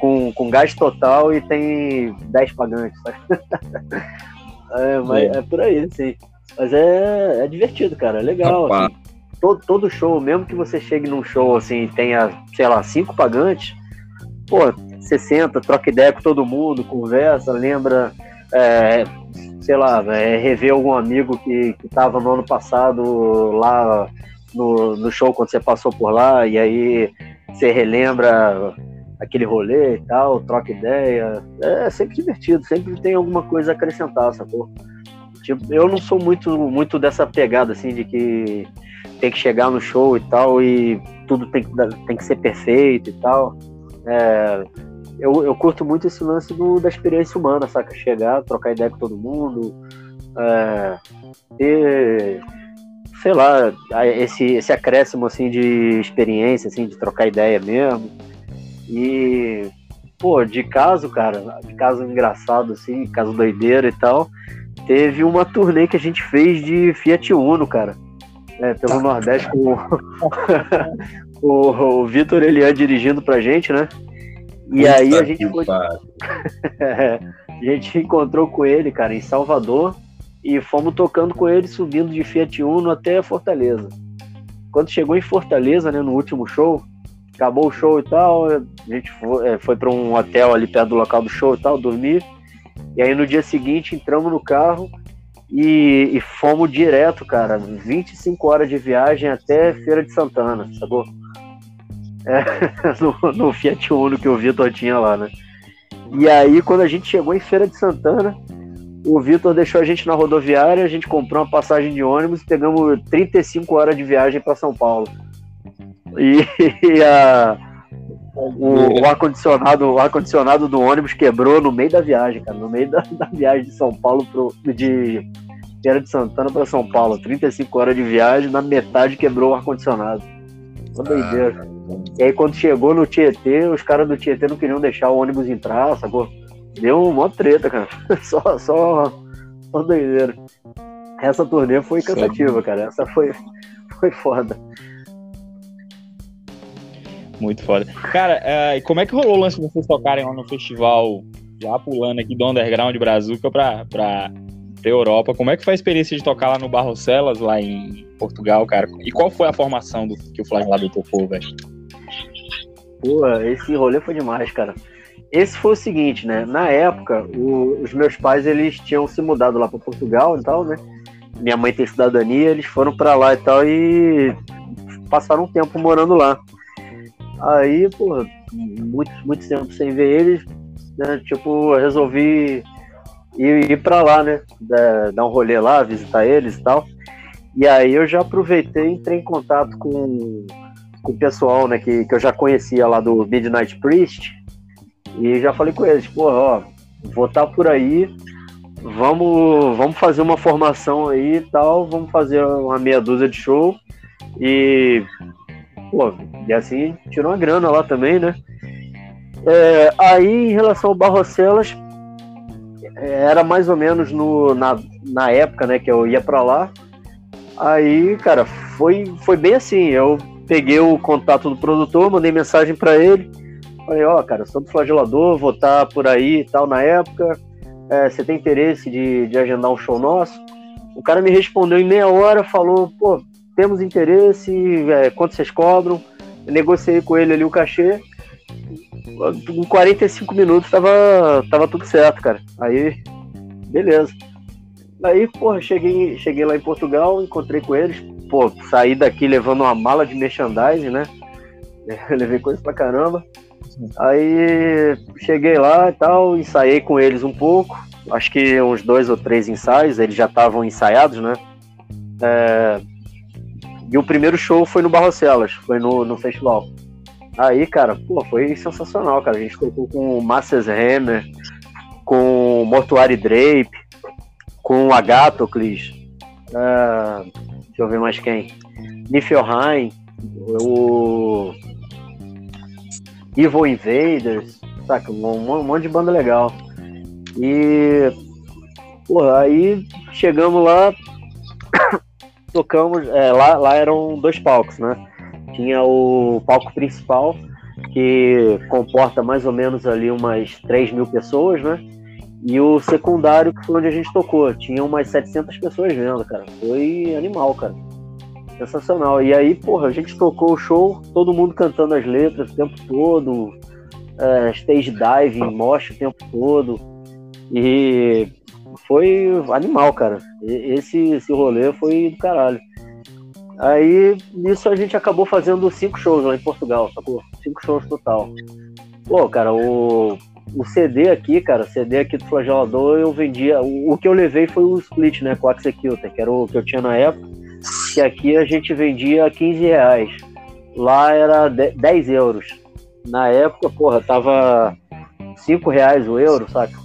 com, com gás total e tem 10 pagantes. é, mas é. é por aí, sim. Mas é, é divertido, cara, é legal. Assim. Todo, todo show, mesmo que você chegue num show assim tenha, sei lá, cinco pagantes, pô, 60, troca ideia com todo mundo, conversa, lembra, é, sei lá, é, rever algum amigo que, que tava no ano passado lá no, no show quando você passou por lá, e aí você relembra aquele rolê e tal, troca ideia. É sempre divertido, sempre tem alguma coisa a acrescentar, sacou? Tipo, eu não sou muito, muito dessa pegada, assim, de que tem que chegar no show e tal, e tudo tem que, tem que ser perfeito e tal. É, eu, eu curto muito esse lance do, da experiência humana, saca? Chegar, trocar ideia com todo mundo, é, ter sei lá, esse, esse acréscimo assim de experiência, assim, de trocar ideia mesmo. E, pô, de caso, cara, de caso engraçado, assim, caso doideiro e tal, teve uma turnê que a gente fez de Fiat Uno, cara. É, pelo tá. Nordeste com o, o Vitor Elian dirigindo pra gente, né? E Puta aí a gente foi... a gente encontrou com ele, cara, em Salvador e fomos tocando com ele, subindo de Fiat Uno até Fortaleza. Quando chegou em Fortaleza, né, no último show, acabou o show e tal, a gente foi, é, foi para um hotel ali perto do local do show e tal, dormir. E aí no dia seguinte entramos no carro e, e fomos direto, cara, 25 horas de viagem até Feira de Santana, sacou? É, no, no Fiat Uno que o Vitor tinha lá, né? E aí, quando a gente chegou em Feira de Santana, o Vitor deixou a gente na rodoviária, a gente comprou uma passagem de ônibus e pegamos 35 horas de viagem para São Paulo. E, e a, o, o ar-condicionado ar -condicionado do ônibus quebrou no meio da viagem, cara. No meio da, da viagem de São Paulo pro, de Feira de Santana para São Paulo. 35 horas de viagem, na metade quebrou o ar-condicionado. Uma doideira. E aí quando chegou no Tietê, os caras do Tietê não queriam deixar o ônibus entrar, sacou? Deu uma treta, cara. Só, só, só doideira. Essa turnê foi cansativa, cara. Essa foi, foi foda. Muito foda. Cara, uh, e como é que rolou o lance de vocês tocarem lá no festival, já pulando aqui do Underground Brazuca pra, pra, pra Europa? Como é que foi a experiência de tocar lá no Barrocelas, lá em Portugal, cara? E qual foi a formação do, que o Flagelado tocou, velho? Pô, esse rolê foi demais, cara esse foi o seguinte, né? Na época, o, os meus pais eles tinham se mudado lá para Portugal e tal, né? Minha mãe tem cidadania, eles foram para lá e tal e passaram um tempo morando lá. Aí, pô, muito, muito tempo sem ver eles, né? Tipo, resolvi ir, ir para lá, né? Dar um rolê lá, visitar eles e tal. E aí eu já aproveitei e entrei em contato com, com o pessoal, né? Que, que eu já conhecia lá do Midnight Priest e já falei com eles, pô, ó, vou estar tá por aí, vamos, vamos fazer uma formação aí e tal, vamos fazer uma meia dúzia de show. E, pô, e assim tirou uma grana lá também, né? É, aí, em relação ao Barrocelas, era mais ou menos no, na, na época, né, que eu ia para lá. Aí, cara, foi, foi bem assim. Eu peguei o contato do produtor, mandei mensagem para ele. Falei, ó, oh, cara, sou do flagelador, vou estar tá por aí e tal na época. É, você tem interesse de, de agendar um show nosso? O cara me respondeu em meia hora, falou, pô, temos interesse, é, quanto vocês cobram? Eu negociei com ele ali o cachê. Em 45 minutos tava, tava tudo certo, cara. Aí, beleza. Aí, porra, cheguei, cheguei lá em Portugal, encontrei com eles. Pô, saí daqui levando uma mala de merchandising, né? levei coisa pra caramba. Aí cheguei lá e tal, ensaiei com eles um pouco, acho que uns dois ou três ensaios, eles já estavam ensaiados, né? É... E o primeiro show foi no Barrocelas, foi no, no festival. Aí, cara, pô, foi sensacional, cara. A gente tocou com o Masters Hammer, com Mortuary Drape, com Agatocles, é... deixa eu ver mais quem. Niflheim, o Evil Invaders, saca? Um, um monte de banda legal. E, porra, aí chegamos lá, tocamos, é, lá, lá eram dois palcos, né? Tinha o palco principal, que comporta mais ou menos ali umas 3 mil pessoas, né? E o secundário, que foi onde a gente tocou, tinha umas 700 pessoas vendo, cara. Foi animal, cara. Sensacional. E aí, porra, a gente tocou o show, todo mundo cantando as letras o tempo todo, é, stage diving, mosh o tempo todo. E foi animal, cara. Esse, esse rolê foi do caralho. Aí, nisso a gente acabou fazendo cinco shows lá em Portugal, sacou? Cinco shows total. Pô, cara, o, o CD aqui, cara, CD aqui do Flagelador, eu vendia. O, o que eu levei foi o split, né? Com o Executor, que era o que eu tinha na época. Que aqui a gente vendia 15 reais. Lá era 10 euros. Na época, porra, tava 5 reais o euro, saca?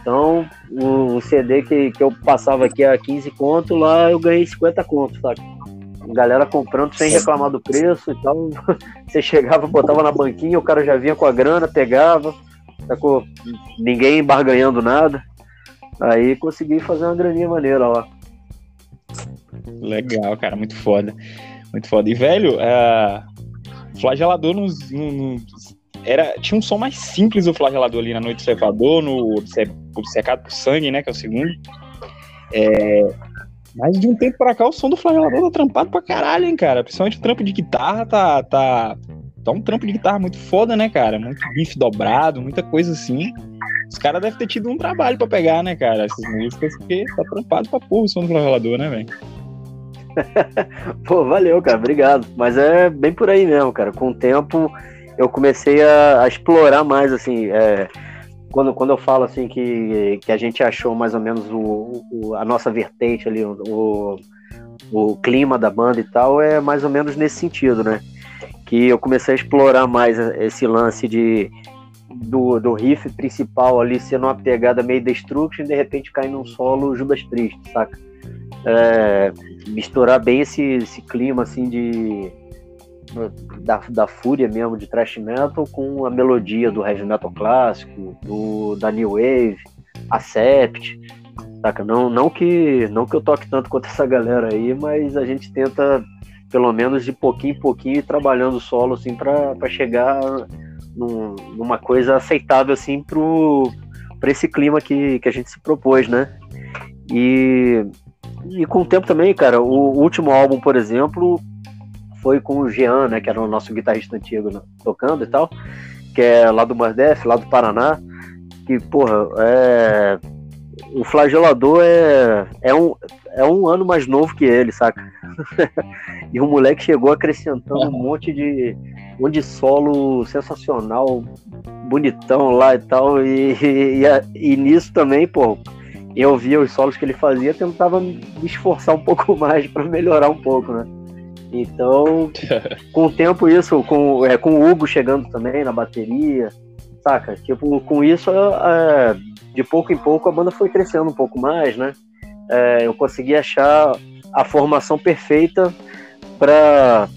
Então, o, CD que, que eu passava aqui a 15 conto, lá eu ganhei 50 conto, saca? galera comprando sem reclamar do preço e tal. Você chegava, botava na banquinha, o cara já vinha com a grana, pegava sacou? Ninguém barganhando nada. Aí consegui fazer uma graninha maneira lá. Legal, cara, muito foda. Muito foda. E, velho, uh, flagelador nos, no, no, era, tinha um som mais simples o flagelador ali na Noite do Cevador, no Secado por Sangue, né, que é o segundo. É, mas de um tempo pra cá o som do flagelador tá trampado pra caralho, hein, cara. Principalmente o trampo de guitarra tá, tá, Tá um trampo de guitarra muito foda, né, cara? Muito riff dobrado, muita coisa assim. Os caras devem ter tido um trabalho pra pegar, né, cara, essas músicas, porque tá trampado pra porra o som do flagelador, né, velho? Pô, valeu, cara, obrigado. Mas é bem por aí mesmo, cara. Com o tempo eu comecei a, a explorar mais, assim, é, quando, quando eu falo assim que, que a gente achou mais ou menos o, o a nossa vertente ali, o, o clima da banda e tal, é mais ou menos nesse sentido, né? que eu comecei a explorar mais esse lance de do, do riff principal ali sendo uma pegada meio Destruction e de repente cair num solo Judas Priest, saca? É, misturar bem esse, esse clima assim de da, da fúria mesmo de thrash metal com a melodia do heavy metal clássico, do da new wave, Acept, saca? Não, não que não que eu toque tanto quanto essa galera aí, mas a gente tenta pelo menos de pouquinho em pouquinho, trabalhando solo assim para chegar num, numa coisa aceitável assim para esse clima que, que a gente se propôs, né? E, e com o tempo também, cara, o último álbum, por exemplo, foi com o Jean, né, que era o nosso guitarrista antigo né, tocando e tal, que é lá do Mordef, lá do Paraná, que, porra, é, o flagelador é, é, um, é um ano mais novo que ele, saca? e o moleque chegou acrescentando um monte de, um de solo sensacional, bonitão lá e tal. E, e, e, nisso também, pô, eu via os solos que ele fazia, tentava me esforçar um pouco mais para melhorar um pouco, né? Então, com o tempo isso, com, é, com o Hugo chegando também na bateria, saca? Tipo, com isso, é, de pouco em pouco a banda foi crescendo um pouco mais, né? É, eu consegui achar a formação perfeita para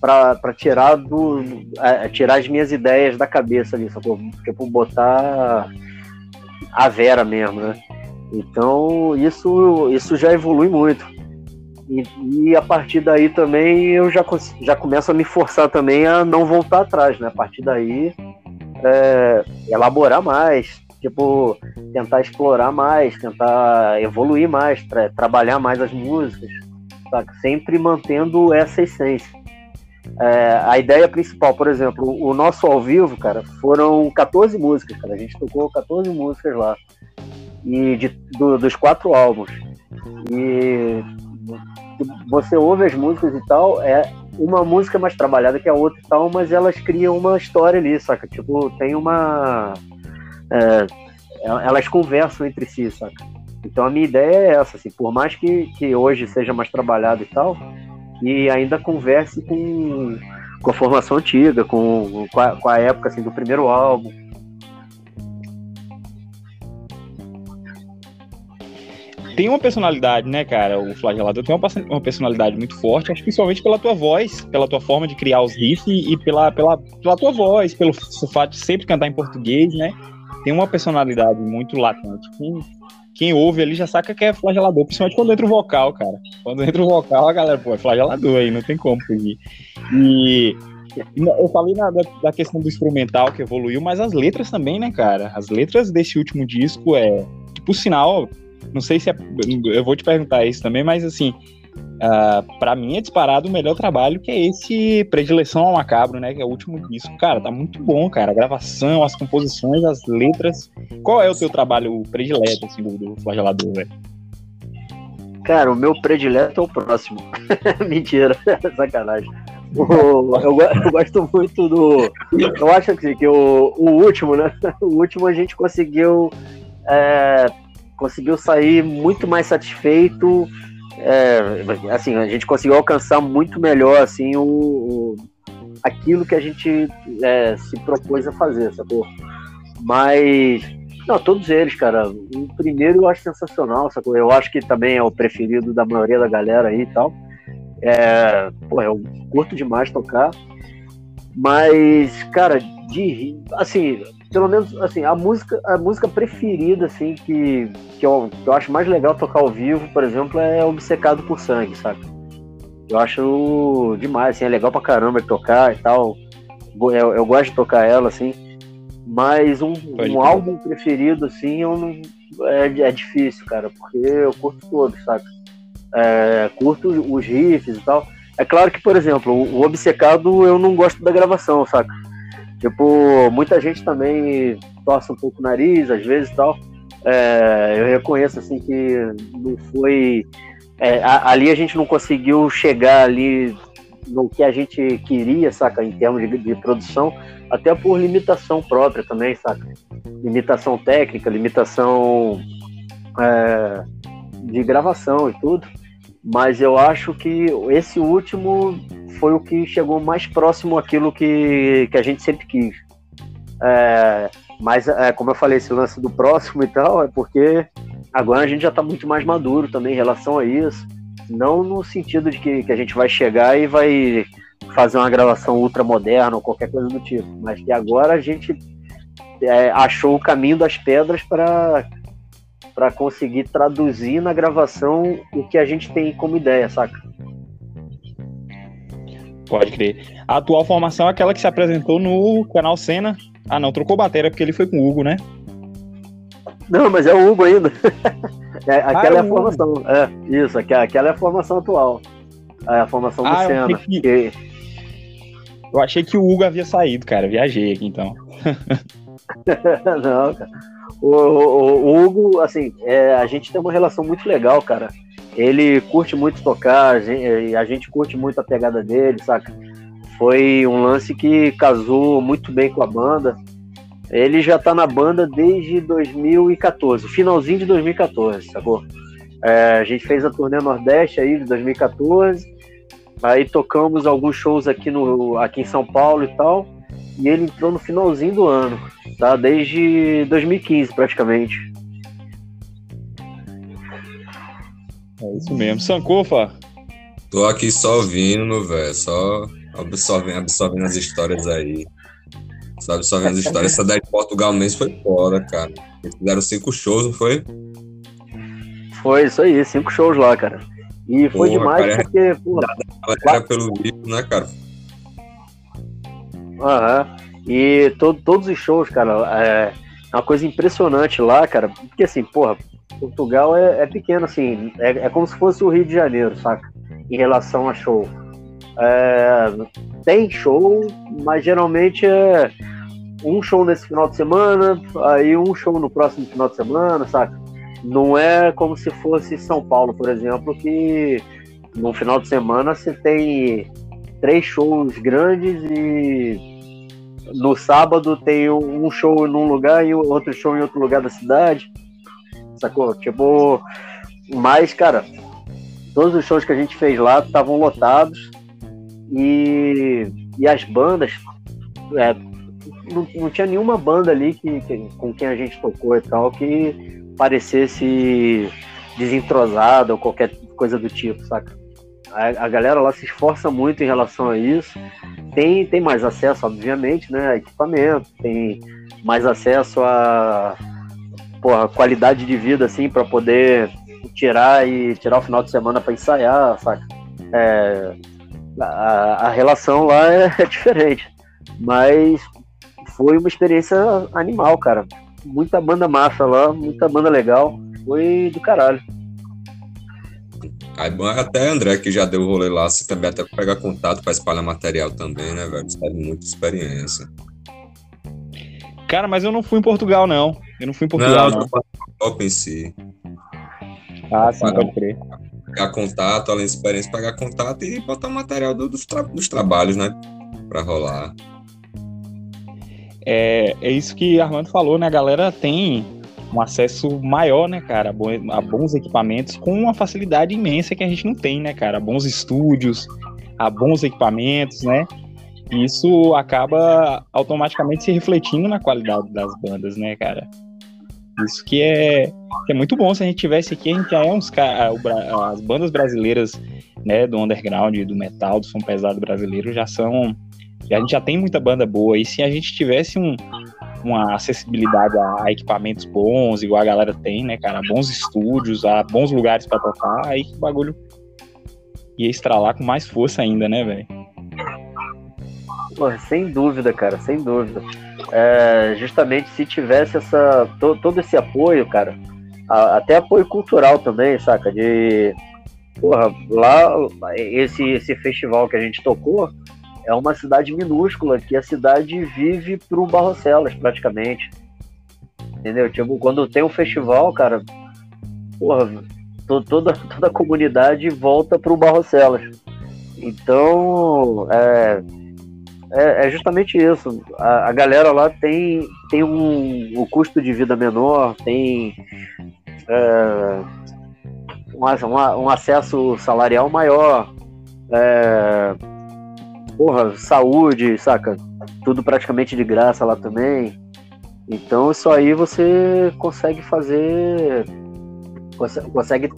para tirar do é, tirar as minhas ideias da cabeça ali, sacou? Tipo, botar a Vera mesmo, né? Então, isso isso já evolui muito. E, e, a partir daí também eu já, já começo a me forçar também a não voltar atrás, né? A partir daí, é, elaborar mais, tipo, tentar explorar mais, tentar evoluir mais, tra trabalhar mais as músicas, saca? sempre mantendo essa essência. É, a ideia principal, por exemplo, o nosso ao vivo, cara, foram 14 músicas, cara. A gente tocou 14 músicas lá. E de, do, dos quatro álbuns. E você ouve as músicas e tal, é uma música mais trabalhada que a outra e tal, mas elas criam uma história ali, saca? Tipo, tem uma é, elas conversam entre si, saca? Então a minha ideia é essa, assim, por mais que, que hoje seja mais trabalhado e tal, e ainda converse com, com a formação antiga, com, com, a, com a época assim, do primeiro álbum. Tem uma personalidade, né, cara? O flagelador tem uma, personalidade muito forte, acho principalmente pela tua voz, pela tua forma de criar os riffs e pela, pela, pela tua voz, pelo fato de sempre cantar em português, né? tem uma personalidade muito latente. Quem, quem ouve ali já saca que é flagelador, principalmente quando entra o vocal, cara. Quando entra o vocal, a galera, pô, é flagelador aí, não tem como fugir. E Eu falei na, da, da, questão do instrumental que evoluiu, mas as letras também, né, cara? As letras desse último disco é. Por sinal, não sei se é, eu vou te perguntar isso também, mas assim, uh, ah, para mim é disparado o melhor trabalho que é esse Predileção ao Macabro, né? Que é o último disco. Cara, tá muito bom, cara. A gravação, as composições, as letras. Qual é o teu trabalho predileto, assim, do, do flagelador, velho? Cara, o meu predileto é o próximo. Mentira, sacanagem. O, eu, eu, gosto muito do. Eu acho que, que o, o último, né? O último a gente conseguiu. É, conseguiu sair muito mais satisfeito. É, assim, a gente conseguiu alcançar muito melhor assim, o, o aquilo que a gente é, se propôs a fazer, sacou? Mas. Não, todos eles, cara. O primeiro eu acho sensacional, sacou? Eu acho que também é o preferido da maioria da galera aí e tal. É, pô, eu curto demais tocar. Mas, cara, de, assim, pelo menos assim, a música, a música preferida assim que, que eu, que, eu, acho mais legal tocar ao vivo, por exemplo, é Obcecado por Sangue, sabe? Eu acho demais, assim, é legal pra caramba tocar e tal. Eu, eu gosto de tocar ela, assim. Mas um, um álbum preferido, assim, eu não, é, é difícil, cara, porque eu curto todos, sabe? É, curto os riffs e tal. É claro que, por exemplo, o Obcecado eu não gosto da gravação, saca? Tipo, muita gente também torce um pouco o nariz, às vezes tal. É, eu reconheço assim que não foi. É, a, ali a gente não conseguiu chegar ali no que a gente queria, saca, em termos de, de produção, até por limitação própria também, saca? Limitação técnica, limitação é, de gravação e tudo. Mas eu acho que esse último foi o que chegou mais próximo àquilo que, que a gente sempre quis. É, mas, é, como eu falei, esse lance do próximo e tal, é porque agora a gente já está muito mais maduro também em relação a isso. Não no sentido de que, que a gente vai chegar e vai fazer uma gravação ultra moderna ou qualquer coisa do tipo, mas que agora a gente é, achou o caminho das pedras para para conseguir traduzir na gravação o que a gente tem como ideia, saca? Pode crer. A atual formação é aquela que se apresentou no canal Cena. Ah, não, trocou bateria porque ele foi com o Hugo, né? Não, mas é o Hugo ainda. é, aquela ah, é, é a formação. É, isso, aquela é a formação atual. É a formação do ah, Senna. Eu achei, que... eu achei que o Hugo havia saído, cara. Viajei aqui então. não, cara. O, o, o Hugo, assim, é, a gente tem uma relação muito legal, cara. Ele curte muito tocar, a gente, a gente curte muito a pegada dele, saca? Foi um lance que casou muito bem com a banda. Ele já tá na banda desde 2014, finalzinho de 2014, sacou? É, a gente fez a turnê Nordeste aí de 2014, aí tocamos alguns shows aqui, no, aqui em São Paulo e tal, e ele entrou no finalzinho do ano, tá? Desde 2015 praticamente. É isso mesmo. Sankofa? Tô aqui só ouvindo, velho. Só absorvendo, absorvendo as histórias aí. Só absorvendo as histórias. Essa daí de Portugal mesmo foi fora, cara. Eles fizeram cinco shows, não foi? Foi isso aí, cinco shows lá, cara. E foi porra, demais cara, porque, porra. Era pelo livro, né, cara? Aham. E to todos os shows, cara, é uma coisa impressionante lá, cara. Porque assim, porra, Portugal é, é pequeno, assim, é, é, como se fosse o Rio de Janeiro, saca? Em relação a show. É, tem show, mas geralmente é um show nesse final de semana, aí um show no próximo final de semana, saca? Não é como se fosse São Paulo, por exemplo, que no final de semana você tem três shows grandes e no sábado tem um show num lugar e outro show em outro lugar da cidade sacou? Tipo, mas, cara, todos os shows que a gente fez lá estavam lotados e, e as bandas, é, não, não, tinha nenhuma banda ali que, que, com quem a gente tocou e tal que parecesse desentrosada ou qualquer coisa do tipo, saca? A, a, galera lá se esforça muito em relação a isso. Tem, tem mais acesso, obviamente, né, a equipamento, tem mais acesso a porra, qualidade de vida, assim, para poder tirar e tirar o final de semana para ensaiar, saca? É, a, a relação lá é, é diferente. Mas foi uma experiência animal, cara. Muita banda massa lá, muita banda legal. Foi do caralho. Aí, até André, que já deu o rolê lá, você também até pegar contato para espalhar material também, né, velho? Você tem muita experiência. Cara, mas eu não fui em Portugal, não. Eu não fui em Portugal, não. não. em si. Ah, sim, pode crer. Pegar contato, além de experiência, pegar contato e botar material do, dos, tra dos trabalhos, né? Pra rolar. É, é isso que Armando falou, né? A galera tem um acesso maior, né, cara, a bons equipamentos com uma facilidade imensa que a gente não tem, né, cara? Bons estúdios, a bons equipamentos, né? E isso acaba automaticamente se refletindo na qualidade das bandas, né, cara? Isso que é, que é muito bom. Se a gente tivesse aqui, a gente já é uns as bandas brasileiras, né, do underground, do metal, do som pesado brasileiro já são a gente já tem muita banda boa. E se a gente tivesse um, uma acessibilidade a, a, equipamentos bons, igual a galera tem, né, cara? Bons estúdios, a bons lugares para tocar, aí o bagulho ia estralar com mais força ainda, né, velho? Sem dúvida, cara, sem dúvida. É, justamente se tivesse essa, to, todo esse apoio, cara, a, até apoio cultural também, saca? De. Porra, lá, esse, esse festival que a gente tocou, é uma cidade minúscula que a cidade vive pro Barrocelas, praticamente. Entendeu? Tipo, quando tem um festival, cara, porra, to, toda, toda a comunidade volta pro Barrocelas. Então, é, é, é, justamente isso. A, a, galera lá tem, tem um, um custo de vida menor, tem é, um, um, acesso salarial maior. É, porra, saúde, saca? Tudo praticamente de graça lá também. Então isso aí você consegue fazer. Consegue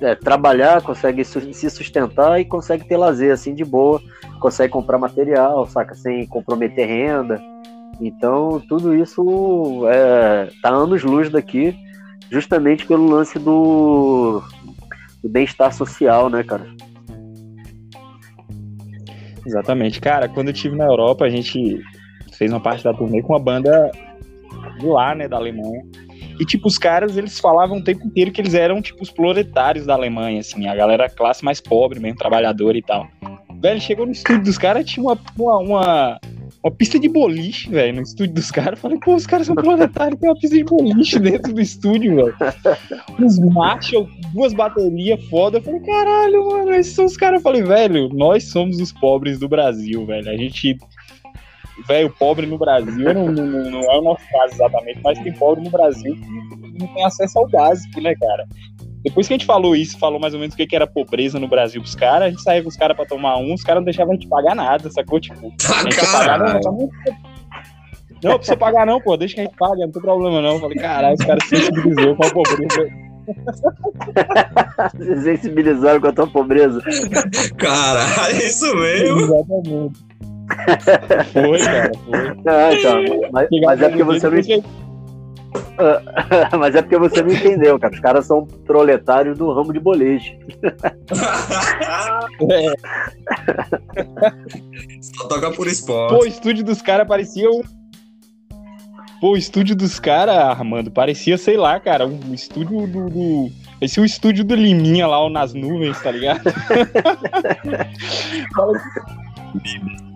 é, trabalhar, consegue se sustentar e consegue ter lazer assim de boa, consegue comprar material, saca? Sem comprometer renda. Então tudo isso é, tá anos luz daqui, justamente pelo lance do, do bem-estar social, né, cara? Exatamente. Cara, quando eu estive na Europa, a gente fez uma parte da turnê com uma banda de lá, né, da Alemanha. E, tipo, os caras, eles falavam o tempo inteiro que eles eram, tipo, os proletários da Alemanha, assim, a galera classe mais pobre mesmo, trabalhadora e tal. Velho, chegou no estúdio dos caras, tinha uma, uma, uma, uma pista de boliche, velho, no estúdio dos caras. Falei, pô, os caras são proletários, tem uma pista de boliche dentro do estúdio, velho. Uns Marshall, duas baterias foda. Eu falei, caralho, mano, esses são os caras. Eu falei, velho, nós somos os pobres do Brasil, velho. A gente. Velho, pobre no Brasil, não, não, não é o nosso caso exatamente, mas tem pobre no Brasil que não tem acesso ao básico, né, cara? Depois que a gente falou isso, falou mais ou menos o que era pobreza no Brasil pros caras, a gente saía com os caras pra tomar um, os caras não deixavam a gente pagar nada, sacou? Tipo, a gente pagar, não, não, não precisa pagar não, pô, deixa que a gente paga, não tem problema não. Eu falei, caralho, os caras se sensibilizou com a pobreza. se sensibilizaram com a tua pobreza. Caralho, é isso mesmo? Exatamente. Foi, cara, foi. Ah, então, mas, mas é porque você não Mas é porque você não entendeu, cara. Os caras são proletários do ramo de boliche. é. Só toca por esporte. Pô, o estúdio dos caras parecia um. Pô, o estúdio dos caras, Armando, parecia, sei lá, cara, um estúdio do. do... Esse é o estúdio do Liminha lá nas nuvens, tá ligado?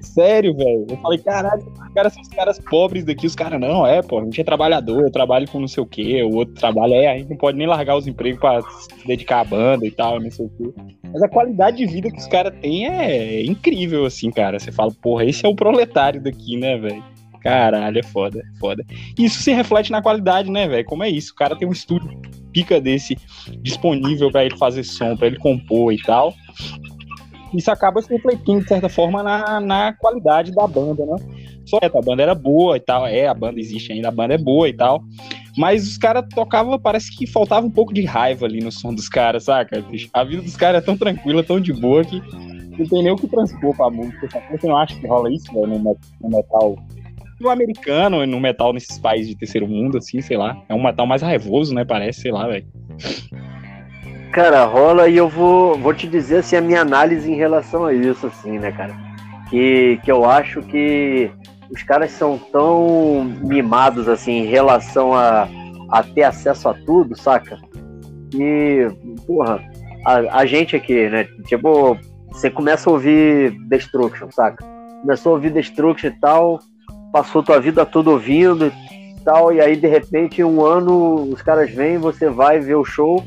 Sério, velho. Eu falei, caralho, os caras são os caras pobres daqui. Os caras, não, é, pô, a gente é trabalhador, eu trabalho com não sei o quê, o outro trabalha, é, a gente não pode nem largar os empregos pra se dedicar à banda e tal, não sei o quê. Mas a qualidade de vida que os caras têm é incrível, assim, cara. Você fala, porra, esse é o proletário daqui, né, velho? Caralho, é foda, é foda. Isso se reflete na qualidade, né, velho? Como é isso? O cara tem um estúdio pica desse disponível para ele fazer som, para ele compor e tal isso acaba se refletindo, de certa forma, na, na qualidade da banda, né? Só que a banda era boa e tal, é, a banda existe ainda, a banda é boa e tal. Mas os caras tocavam, parece que faltava um pouco de raiva ali no som dos caras, saca? A vida dos caras é tão tranquila, tão de boa que não tem nem o que transpor pra música. Você não acha que rola isso no, no metal no americano, no metal nesses países de terceiro mundo, assim, sei lá. É um metal mais raivoso, né? Parece, sei lá, velho. Cara, rola e eu vou, vou te dizer assim, a minha análise em relação a isso, assim, né, cara? Que, que eu acho que os caras são tão mimados assim em relação a, a ter acesso a tudo, saca? E, porra, a, a gente aqui, né? Tipo, você começa a ouvir Destruction, saca? Começou a ouvir Destruction e tal, passou tua vida toda ouvindo e tal, e aí de repente um ano os caras vêm, você vai ver o show,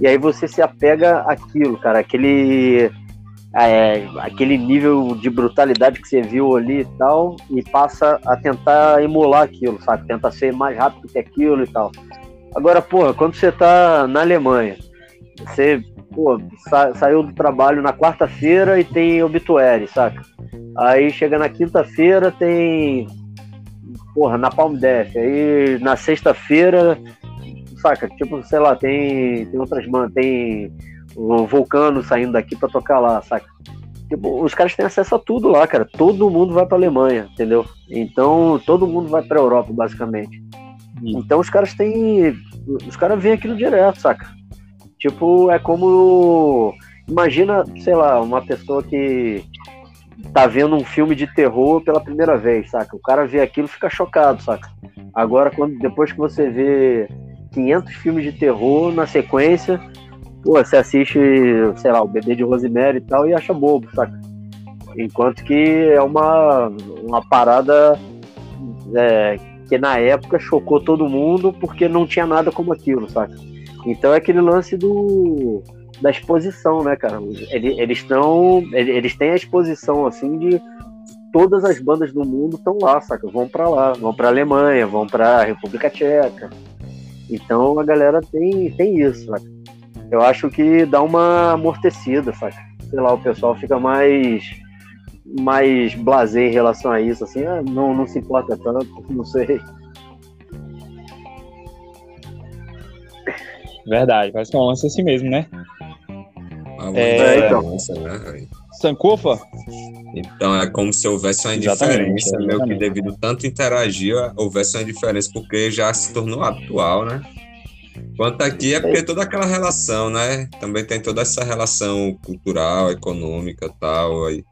e aí você se apega àquilo, cara, aquele é, aquele nível de brutalidade que você viu ali e tal, e passa a tentar emular aquilo, sabe? Tenta ser mais rápido que aquilo e tal. Agora, porra, quando você tá na Alemanha, você pô, sa saiu do trabalho na quarta-feira e tem obituário, saca? Aí chega na quinta-feira, tem. Porra, na Palm Death. Aí na sexta-feira, saca? Tipo, sei lá, tem, tem outras man, tem o Vulcano saindo daqui para tocar lá, saca? Tipo, os caras têm acesso a tudo lá, cara. Todo mundo vai pra Alemanha, entendeu? Então, todo mundo vai pra Europa, basicamente. Então, os caras têm. Os caras vêm aquilo direto, saca? Tipo, é como. Imagina, sei lá, uma pessoa que tá vendo um filme de terror pela primeira vez, saca? O cara vê aquilo fica chocado, saca? Agora, quando, depois que você vê 500 filmes de terror na sequência, pô, você assiste, sei lá, o Bebê de Rosemary e tal e acha bobo, saca? Enquanto que é uma, uma parada é, que na época chocou todo mundo porque não tinha nada como aquilo, saca? Então é aquele lance do da exposição, né, cara? Eles, eles estão. Eles têm a exposição assim de todas as bandas do mundo estão lá, saca? Vão para lá, vão para Alemanha, vão para República Tcheca. Então a galera tem, tem isso, saca? Eu acho que dá uma amortecida, saca? Sei lá, o pessoal fica mais mais blasé em relação a isso, assim, ah, não, não se importa tanto, não sei. Verdade, parece que é um lance assim mesmo, né? É, é, então. né? Sankofa? Então é como se houvesse uma exatamente, diferença, meio que devido tanto interagir, houvesse uma diferença, porque já se tornou habitual, né? Quanto aqui é porque toda aquela relação, né? Também tem toda essa relação cultural, econômica tal, aí,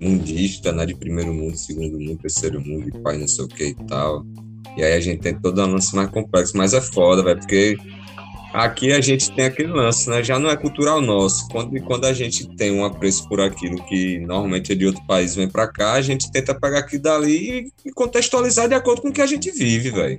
mundista, né? De primeiro mundo, segundo mundo, terceiro mundo, de pai não sei o que e tal. E aí a gente tem todo um lance mais complexo, mas é foda, velho, porque Aqui a gente tem aquele lance, né? Já não é cultural nosso. Quando, quando a gente tem um apreço por aquilo que normalmente é de outro país vem para cá, a gente tenta pegar aquilo dali e contextualizar de acordo com o que a gente vive, velho.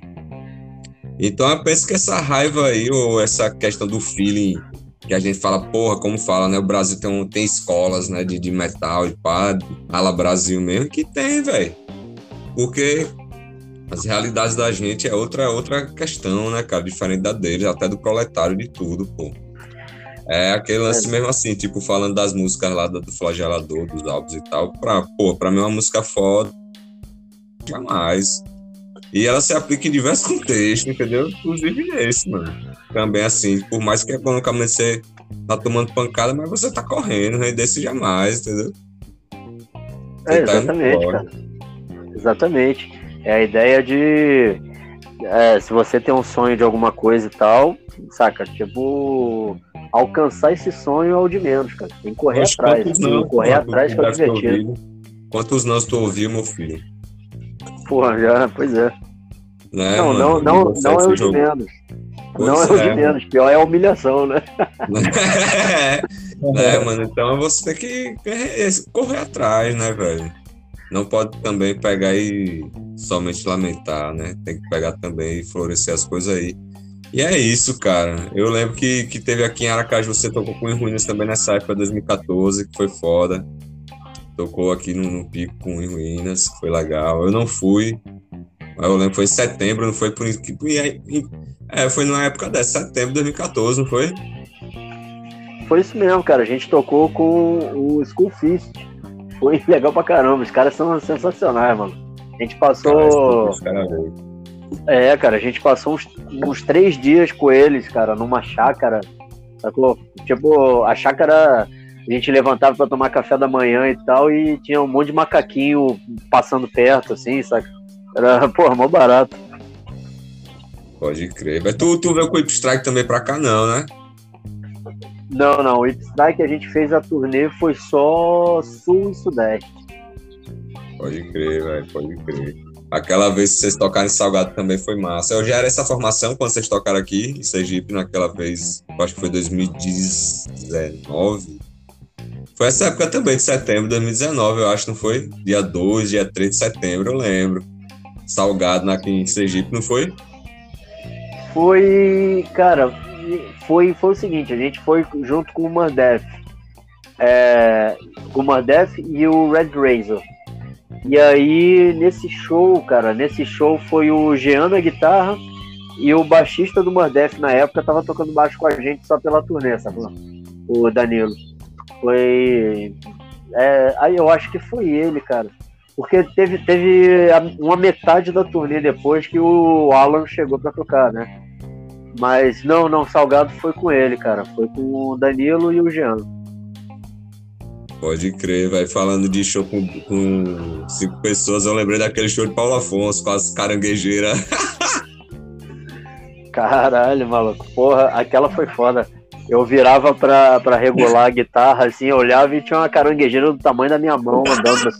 Então eu penso que essa raiva aí, ou essa questão do feeling que a gente fala, porra, como fala, né? O Brasil tem, tem escolas, né, de, de metal e pá, ala Brasil mesmo, que tem, velho. Porque as realidades da gente é outra, outra questão, né, cara? Diferente da deles, até do proletário de tudo, pô. É aquele lance é. mesmo assim, tipo, falando das músicas lá do flagelador, dos álbuns e tal. Pra, pô, pra mim é uma música foda. Jamais. E ela se aplica em diversos contextos, entendeu? Inclusive esse, mano. Também assim, por mais que economicamente você tá tomando pancada, mas você tá correndo, render desse jamais, entendeu? Você é, exatamente, tá cara. Exatamente. É a ideia de é, se você tem um sonho de alguma coisa e tal, saca? Tipo, alcançar esse sonho é o de menos, cara. Tem que correr Mas atrás. Não, correr atrás que é divertido. Quantos nãos tu ouviu, meu filho? Porra, já, pois é. Né, não, não, não, não, não é o de menos. Pois não é, é o de é. menos, pior é a humilhação, né? é, mano, então você tem que correr atrás, né, velho? não pode também pegar e somente lamentar, né? Tem que pegar também e florescer as coisas aí. E é isso, cara. Eu lembro que, que teve aqui em Aracaju, você tocou com Ruínas também nessa época, 2014, que foi foda. Tocou aqui no, no Pico com Ruínas, foi legal. Eu não fui. Eu lembro que foi em setembro, não foi por É, foi numa época dessa, setembro de 2014, não foi? Foi isso mesmo, cara. A gente tocou com o School Fist foi legal pra caramba. Os caras são sensacionais, mano. A gente passou. é, cara, a gente passou uns, uns três dias com eles, cara, numa chácara. Sacou? Tipo, a chácara a gente levantava para tomar café da manhã e tal, e tinha um monte de macaquinho passando perto, assim, saca? Era, porra, mó barato. Pode crer. Mas tu, tu veio com o Strike também pra cá, não, né? Não, não. O Strike a gente fez a turnê foi só Sul e Sudeste. Pode crer, velho, pode crer. Aquela vez que vocês tocaram em Salgado também foi massa. Eu já era essa formação quando vocês tocaram aqui em Sergipe, naquela vez, acho que foi 2019. Foi essa época também, de setembro de 2019, eu acho, não foi? Dia 2, dia 3 de setembro, eu lembro. Salgado aqui em Sergipe, não foi? Foi, cara, foi, foi o seguinte, a gente foi junto com o Mandef. É, o Mandef e o Red Razor. E aí, nesse show, cara, nesse show foi o Jean na guitarra e o baixista do Mordef na época tava tocando baixo com a gente só pela turnê, sabe? O Danilo. Foi. É, aí eu acho que foi ele, cara. Porque teve, teve uma metade da turnê depois que o Alan chegou para tocar, né? Mas não, não, Salgado foi com ele, cara. Foi com o Danilo e o Jean. Pode crer, vai falando de show com, com, cinco pessoas. Eu lembrei daquele show de Paulo Afonso com as caranguejeiras. Caralho, maluco. Porra, aquela foi foda. Eu virava pra, pra regular a guitarra, assim, eu olhava e tinha uma caranguejeira do tamanho da minha mão andando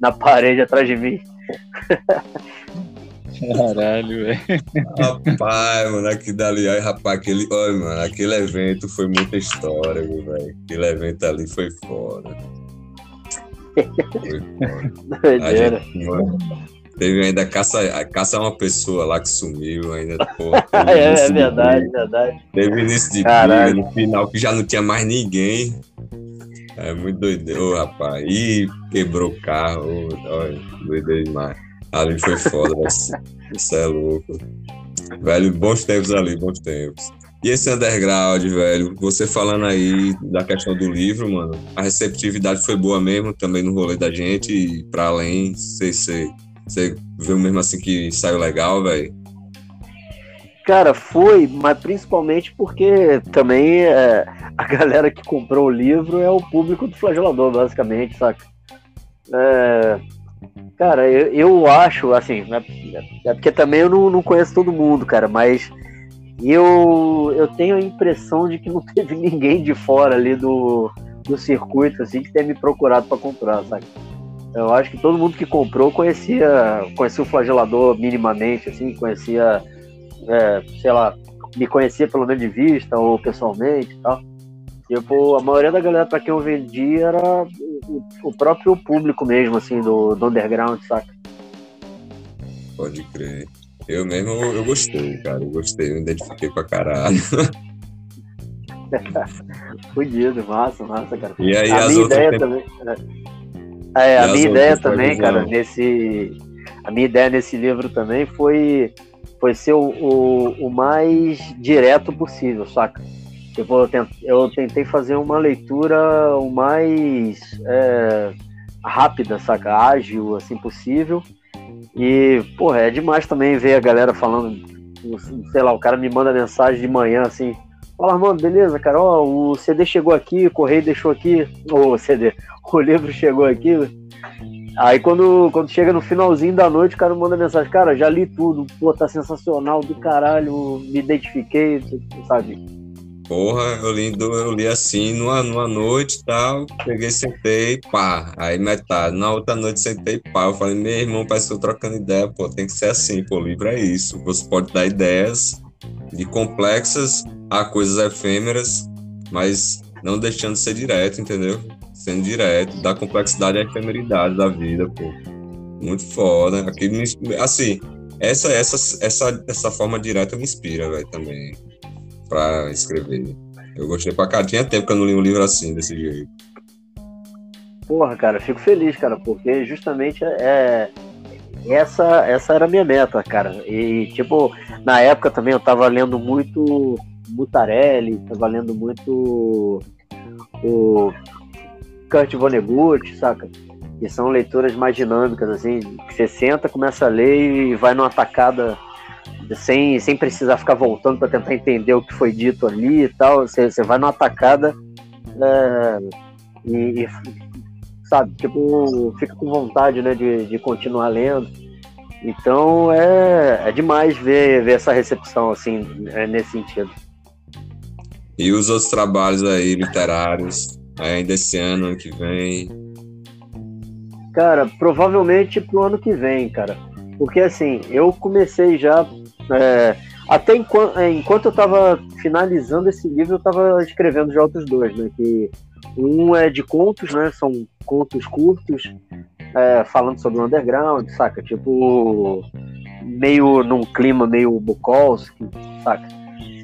na parede atrás de mim. Caralho, velho. Rapaz, mano, aquilo dali, aí, rapaz, aquele, olha, mano, aquele evento foi muita história, velho. Aquele evento ali foi foda. Foi foda. A gente, mano, teve ainda a caça, a caça é uma pessoa lá que sumiu ainda, porra. é, é verdade, verdade. Teve início de briga, no final que já não tinha mais ninguém. É muito doido, rapaz. Ih, quebrou o carro, olha, doido demais. Ali foi foda, Isso é louco. Velho, bons tempos ali, bons tempos. E esse underground, velho, você falando aí da questão do livro, mano, a receptividade foi boa mesmo também no rolê da gente e pra além, você, você, você viu mesmo assim que saiu legal, velho? Cara, foi, mas principalmente porque também é, a galera que comprou o livro é o público do flagelador, basicamente, saca? É, Cara, eu, eu acho, assim, é, é porque também eu não, não conheço todo mundo, cara, mas eu, eu tenho a impressão de que não teve ninguém de fora ali do, do circuito, assim, que tenha me procurado para comprar, sabe? Eu acho que todo mundo que comprou conhecia, conhecia o flagelador minimamente, assim, conhecia, é, sei lá, me conhecia pelo menos de vista ou pessoalmente e tal. Tipo, a maioria da galera para quem eu vendi era o, próprio público mesmo, assim, do, do underground, saca? Pode crer. Eu mesmo, eu gostei, cara. Eu gostei, eu identifiquei pra caralho. Fudido, massa, massa, cara. E aí, a minha ideia também. É, é a minha ideia também, cara, nesse. A minha ideia nesse livro também foi, foi ser o, o, o mais direto possível, saca? Tipo, eu, tent, eu tentei fazer uma leitura o mais é, rápida, saca? Ágil, assim, possível. E, porra, é demais também ver a galera falando, sei lá, o cara me manda mensagem de manhã, assim, Fala, mano, beleza, cara, ó, o CD chegou aqui, o correio deixou aqui, o CD, o livro chegou aqui. Aí quando, quando chega no finalzinho da noite, o cara manda mensagem, cara, já li tudo, pô, tá sensacional do caralho, me identifiquei, sabe? Porra, eu li, eu li assim numa, numa noite e tal, peguei, sentei, pá, aí metade. Na outra noite sentei, pá, eu falei, meu irmão, parece que eu trocando ideia, pô, tem que ser assim, pô, livro é isso. Você pode dar ideias de complexas a coisas efêmeras, mas não deixando de ser direto, entendeu? Sendo direto, dá complexidade à efemeridade da vida, pô. Muito foda. Aquilo me, assim, essa, essa, essa, essa forma direta me inspira, velho, também para escrever. Eu gostei pra cá. Tinha tempo que eu não li um livro assim, desse jeito. Porra, cara, fico feliz, cara, porque justamente é, essa, essa era a minha meta, cara. E, tipo, na época também eu tava lendo muito Mutarelli, tava lendo muito o Kurt Vonnegut, saca? Que são leituras mais dinâmicas, assim, que você senta, começa a ler e vai numa tacada sem, sem precisar ficar voltando para tentar entender o que foi dito ali e tal. Você, você vai numa atacada é, e, e, sabe, tipo, fica com vontade né, de, de continuar lendo. Então é, é demais ver, ver essa recepção assim, é, nesse sentido. E os outros trabalhos aí literários, ainda esse ano, ano que vem? Cara, provavelmente pro ano que vem, cara. Porque assim, eu comecei já. É, até enquanto, é, enquanto eu estava finalizando esse livro, eu estava escrevendo já outros dois, né? Que um é de contos, né? São contos curtos, é, falando sobre o underground, saca? Tipo, meio num clima meio Bukowski, saca?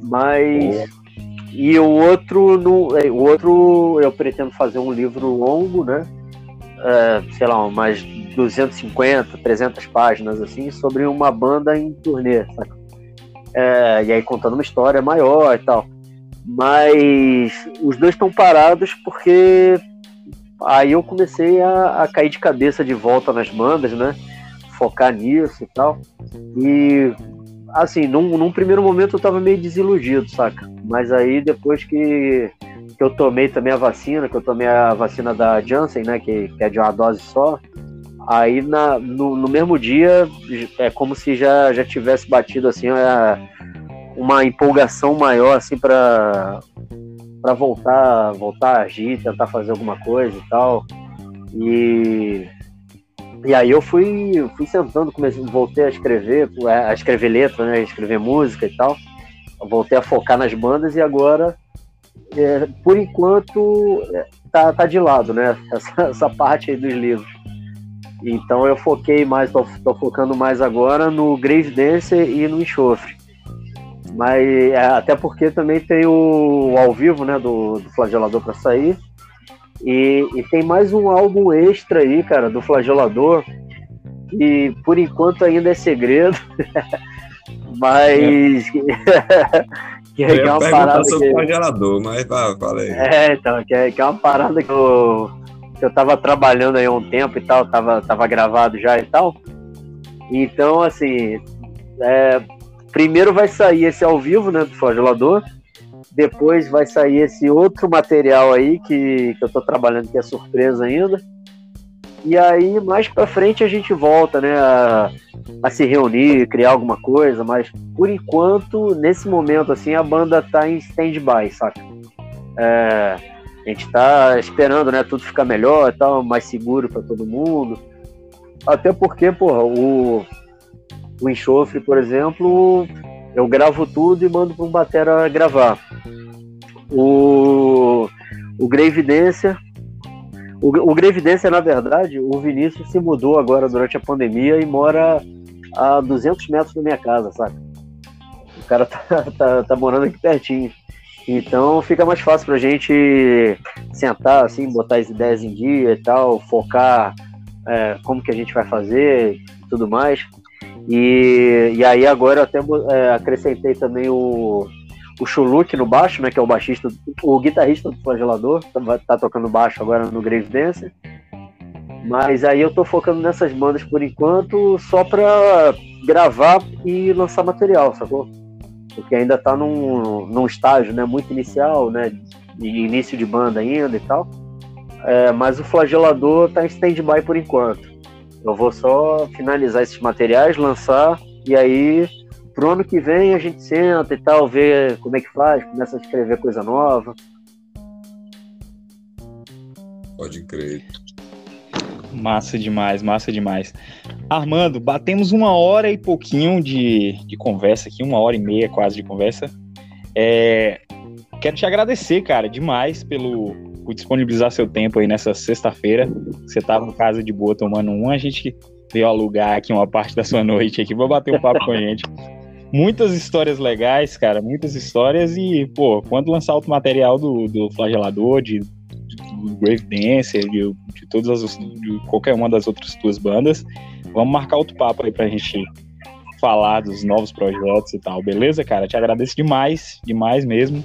Mas. E o outro, no, é, o outro eu pretendo fazer um livro longo, né? É, sei lá, umas 250, 300 páginas, assim, sobre uma banda em turnê, saca? É, e aí contando uma história maior e tal. Mas os dois estão parados porque aí eu comecei a, a, cair de cabeça de volta nas bandas, né? Focar nisso e tal. E assim, num, num primeiro momento eu tava meio desiludido, saca? Mas aí depois que, que eu tomei também a vacina, que eu tomei a vacina da Janssen, né? Que, que é de uma dose só, Aí na, no, no, mesmo dia é como se já, já tivesse batido assim uma empolgação maior assim para para voltar voltar a agir, tentar fazer alguma coisa e tal. E e aí eu fui fui sentando, comecei, voltei a escrever, a escrever letra, né, a escrever música e tal. voltei a focar nas bandas e agora é, por enquanto é, tá, tá de lado, né? Essa, essa parte aí dos livros. Então eu foquei mais, tô, tô focando mais agora no Grave Dancer e no Enxofre. Mas é, até porque também tem o, o ao vivo, né, do, do Flagelador para sair. E, e, tem mais um álbum extra aí, cara, do Flagelador. E por enquanto ainda é segredo. mas. Que, é, uma parada. Sobre que... Flagelador, mas falei. É, então, que é, que é uma parada que eu que eu tava trabalhando aí há um tempo e tal, tava, tava gravado já e tal. Então, assim, é, primeiro vai sair esse ao vivo, né, do Flagelador. Depois vai sair esse outro material aí que, que eu tô trabalhando, que é surpresa ainda. E aí, mais pra frente, a gente volta, né, a, a se reunir, criar alguma coisa, mas por enquanto, nesse momento, assim, a banda tá em stand-by, saca? É, a gente está esperando, né, tudo ficar melhor, tal, mais seguro para todo mundo. Até porque, porra, o, o enxofre, por exemplo, eu gravo tudo e mando para um batera gravar. O, o Gravidência, o, o Gravidência, na verdade, o Vinícius se mudou agora durante a pandemia e mora a 200 metros da minha casa, sabe? O cara tá, tá, tá morando aqui pertinho. Então fica mais fácil para a gente sentar, assim, botar as ideias em dia e tal, focar é, como que a gente vai fazer e tudo mais. E, e aí agora eu até é, acrescentei também o, o Chuluk no baixo, né, que é o baixista, o guitarrista do Flagelador, tá, tá tocando baixo agora no Grave Dance. Mas aí eu tô focando nessas bandas por enquanto só para gravar e lançar material, sacou? porque ainda está num, num estágio né, muito inicial, né, de início de banda ainda e tal. É, mas o flagelador está em stand-by por enquanto. Eu vou só finalizar esses materiais, lançar, e aí pro ano que vem a gente senta e tal, vê como é que faz, começa a escrever coisa nova. Pode crer. Massa demais, massa demais. Armando, batemos uma hora e pouquinho de, de conversa aqui, uma hora e meia quase de conversa. É, quero te agradecer, cara, demais pelo por disponibilizar seu tempo aí nessa sexta-feira. Você estava em casa de boa tomando um, a gente veio alugar aqui uma parte da sua noite aqui, vou bater um papo com a gente. Muitas histórias legais, cara, muitas histórias e, pô, quando lançar outro material do, do Flagelador, de do Grave Dancer, de, de todas as, de qualquer uma das outras duas bandas. Vamos marcar outro papo aí pra gente falar dos novos projetos e tal, beleza, cara? Te agradeço demais, demais mesmo.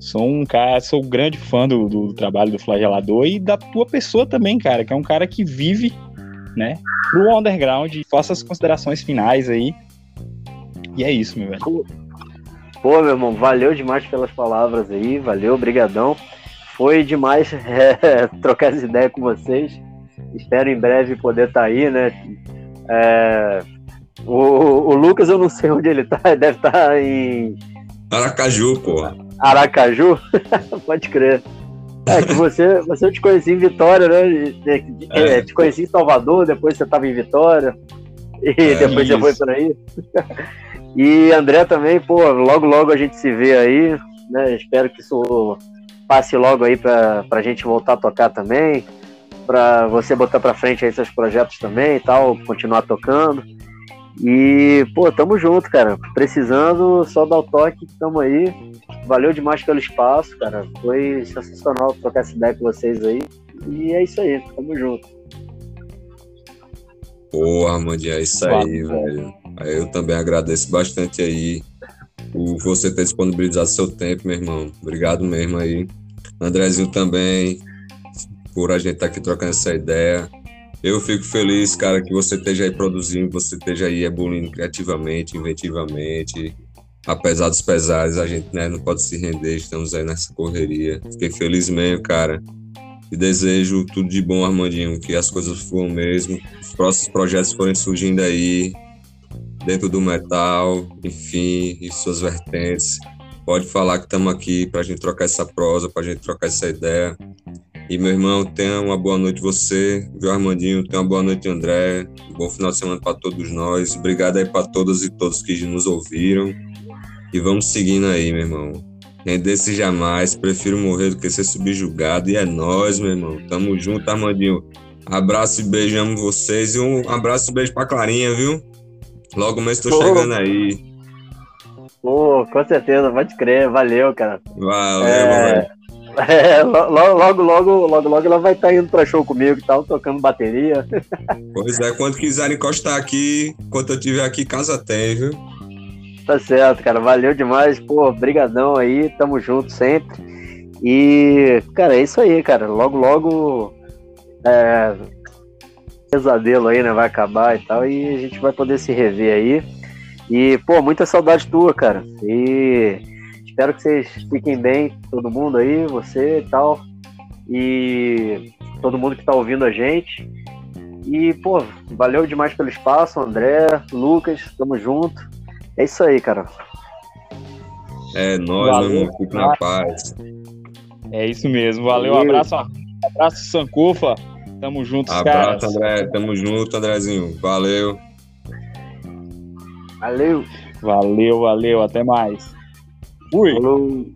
Sou um cara, sou um grande fã do, do trabalho do Flagelador e da tua pessoa também, cara, que é um cara que vive, né, pro underground. Faça as considerações finais aí. E é isso, meu velho. Pô, meu irmão, valeu demais pelas palavras aí, valeu, brigadão. Foi demais é, trocar essa ideia com vocês. Espero em breve poder estar tá aí, né? É, o, o, Lucas, eu não sei onde ele está, deve estar tá em. Aracaju, pô. Aracaju? Pode crer. É que você, você eu te conheci em Vitória, né? É. é. Te conheci em Salvador, depois você estava em Vitória. E é, depois isso. você foi por aí. E André também, pô, logo logo a gente se vê aí, né? Espero que isso passe logo aí para a gente voltar a tocar também, para você botar para frente aí seus projetos também e tal, continuar tocando. E, pô, tamo junto, cara. Precisando, só dar o toque, tamo aí. Valeu demais pelo espaço, cara. Foi sensacional trocar essa ideia com vocês aí. E é isso aí, tamo junto. Porra, Armandinho, é isso aí, velho. Eu também agradeço bastante aí por você ter disponibilizado seu tempo, meu irmão. Obrigado mesmo aí. Andrezinho também, por a gente estar tá aqui trocando essa ideia. Eu fico feliz, cara, que você esteja aí produzindo, você esteja aí evoluindo criativamente, inventivamente. Apesar dos pesares, a gente né, não pode se render, estamos aí nessa correria. Fiquei feliz mesmo, cara. E desejo tudo de bom, Armandinho, que as coisas fluam mesmo, os próximos projetos forem surgindo aí, dentro do metal, enfim, e suas vertentes. Pode falar que estamos aqui para a gente trocar essa prosa, para a gente trocar essa ideia. E meu irmão, tenha uma boa noite você, viu Armandinho? Tenha uma boa noite André. Um bom final de semana para todos nós. Obrigado aí para todas e todos que nos ouviram. E vamos seguindo aí, meu irmão. Render-se jamais, prefiro morrer do que ser subjugado. E é nós, meu irmão. Tamo junto, Armandinho. Abraço e beijo, amo vocês. E um abraço e beijo pra Clarinha, viu? Logo mesmo tô chegando aí. Pô, com certeza, pode crer, valeu, cara. Valeu, é... É, logo, logo, logo, logo, logo ela vai estar tá indo pra show comigo e tal, tocando bateria. Pois é, quando quiserem encostar aqui, enquanto eu estiver aqui, casa tem, viu? Tá certo, cara, valeu demais, pô, brigadão aí, tamo junto sempre. E, cara, é isso aí, cara, logo, logo, é, pesadelo aí, né, vai acabar e tal, e a gente vai poder se rever aí. E, pô, muita saudade tua, cara. E espero que vocês fiquem bem, todo mundo aí, você e tal. E todo mundo que tá ouvindo a gente. E, pô, valeu demais pelo espaço, André, Lucas, tamo junto. É isso aí, cara. É nóis, valeu, meu irmão, fique na paz. É isso mesmo, valeu, valeu. abraço, abraço Sankofa. Tamo junto, Abraço, caras. André. Tamo junto, Andrezinho. Valeu. Valeu. Valeu, valeu. Até mais. Fui. Falou.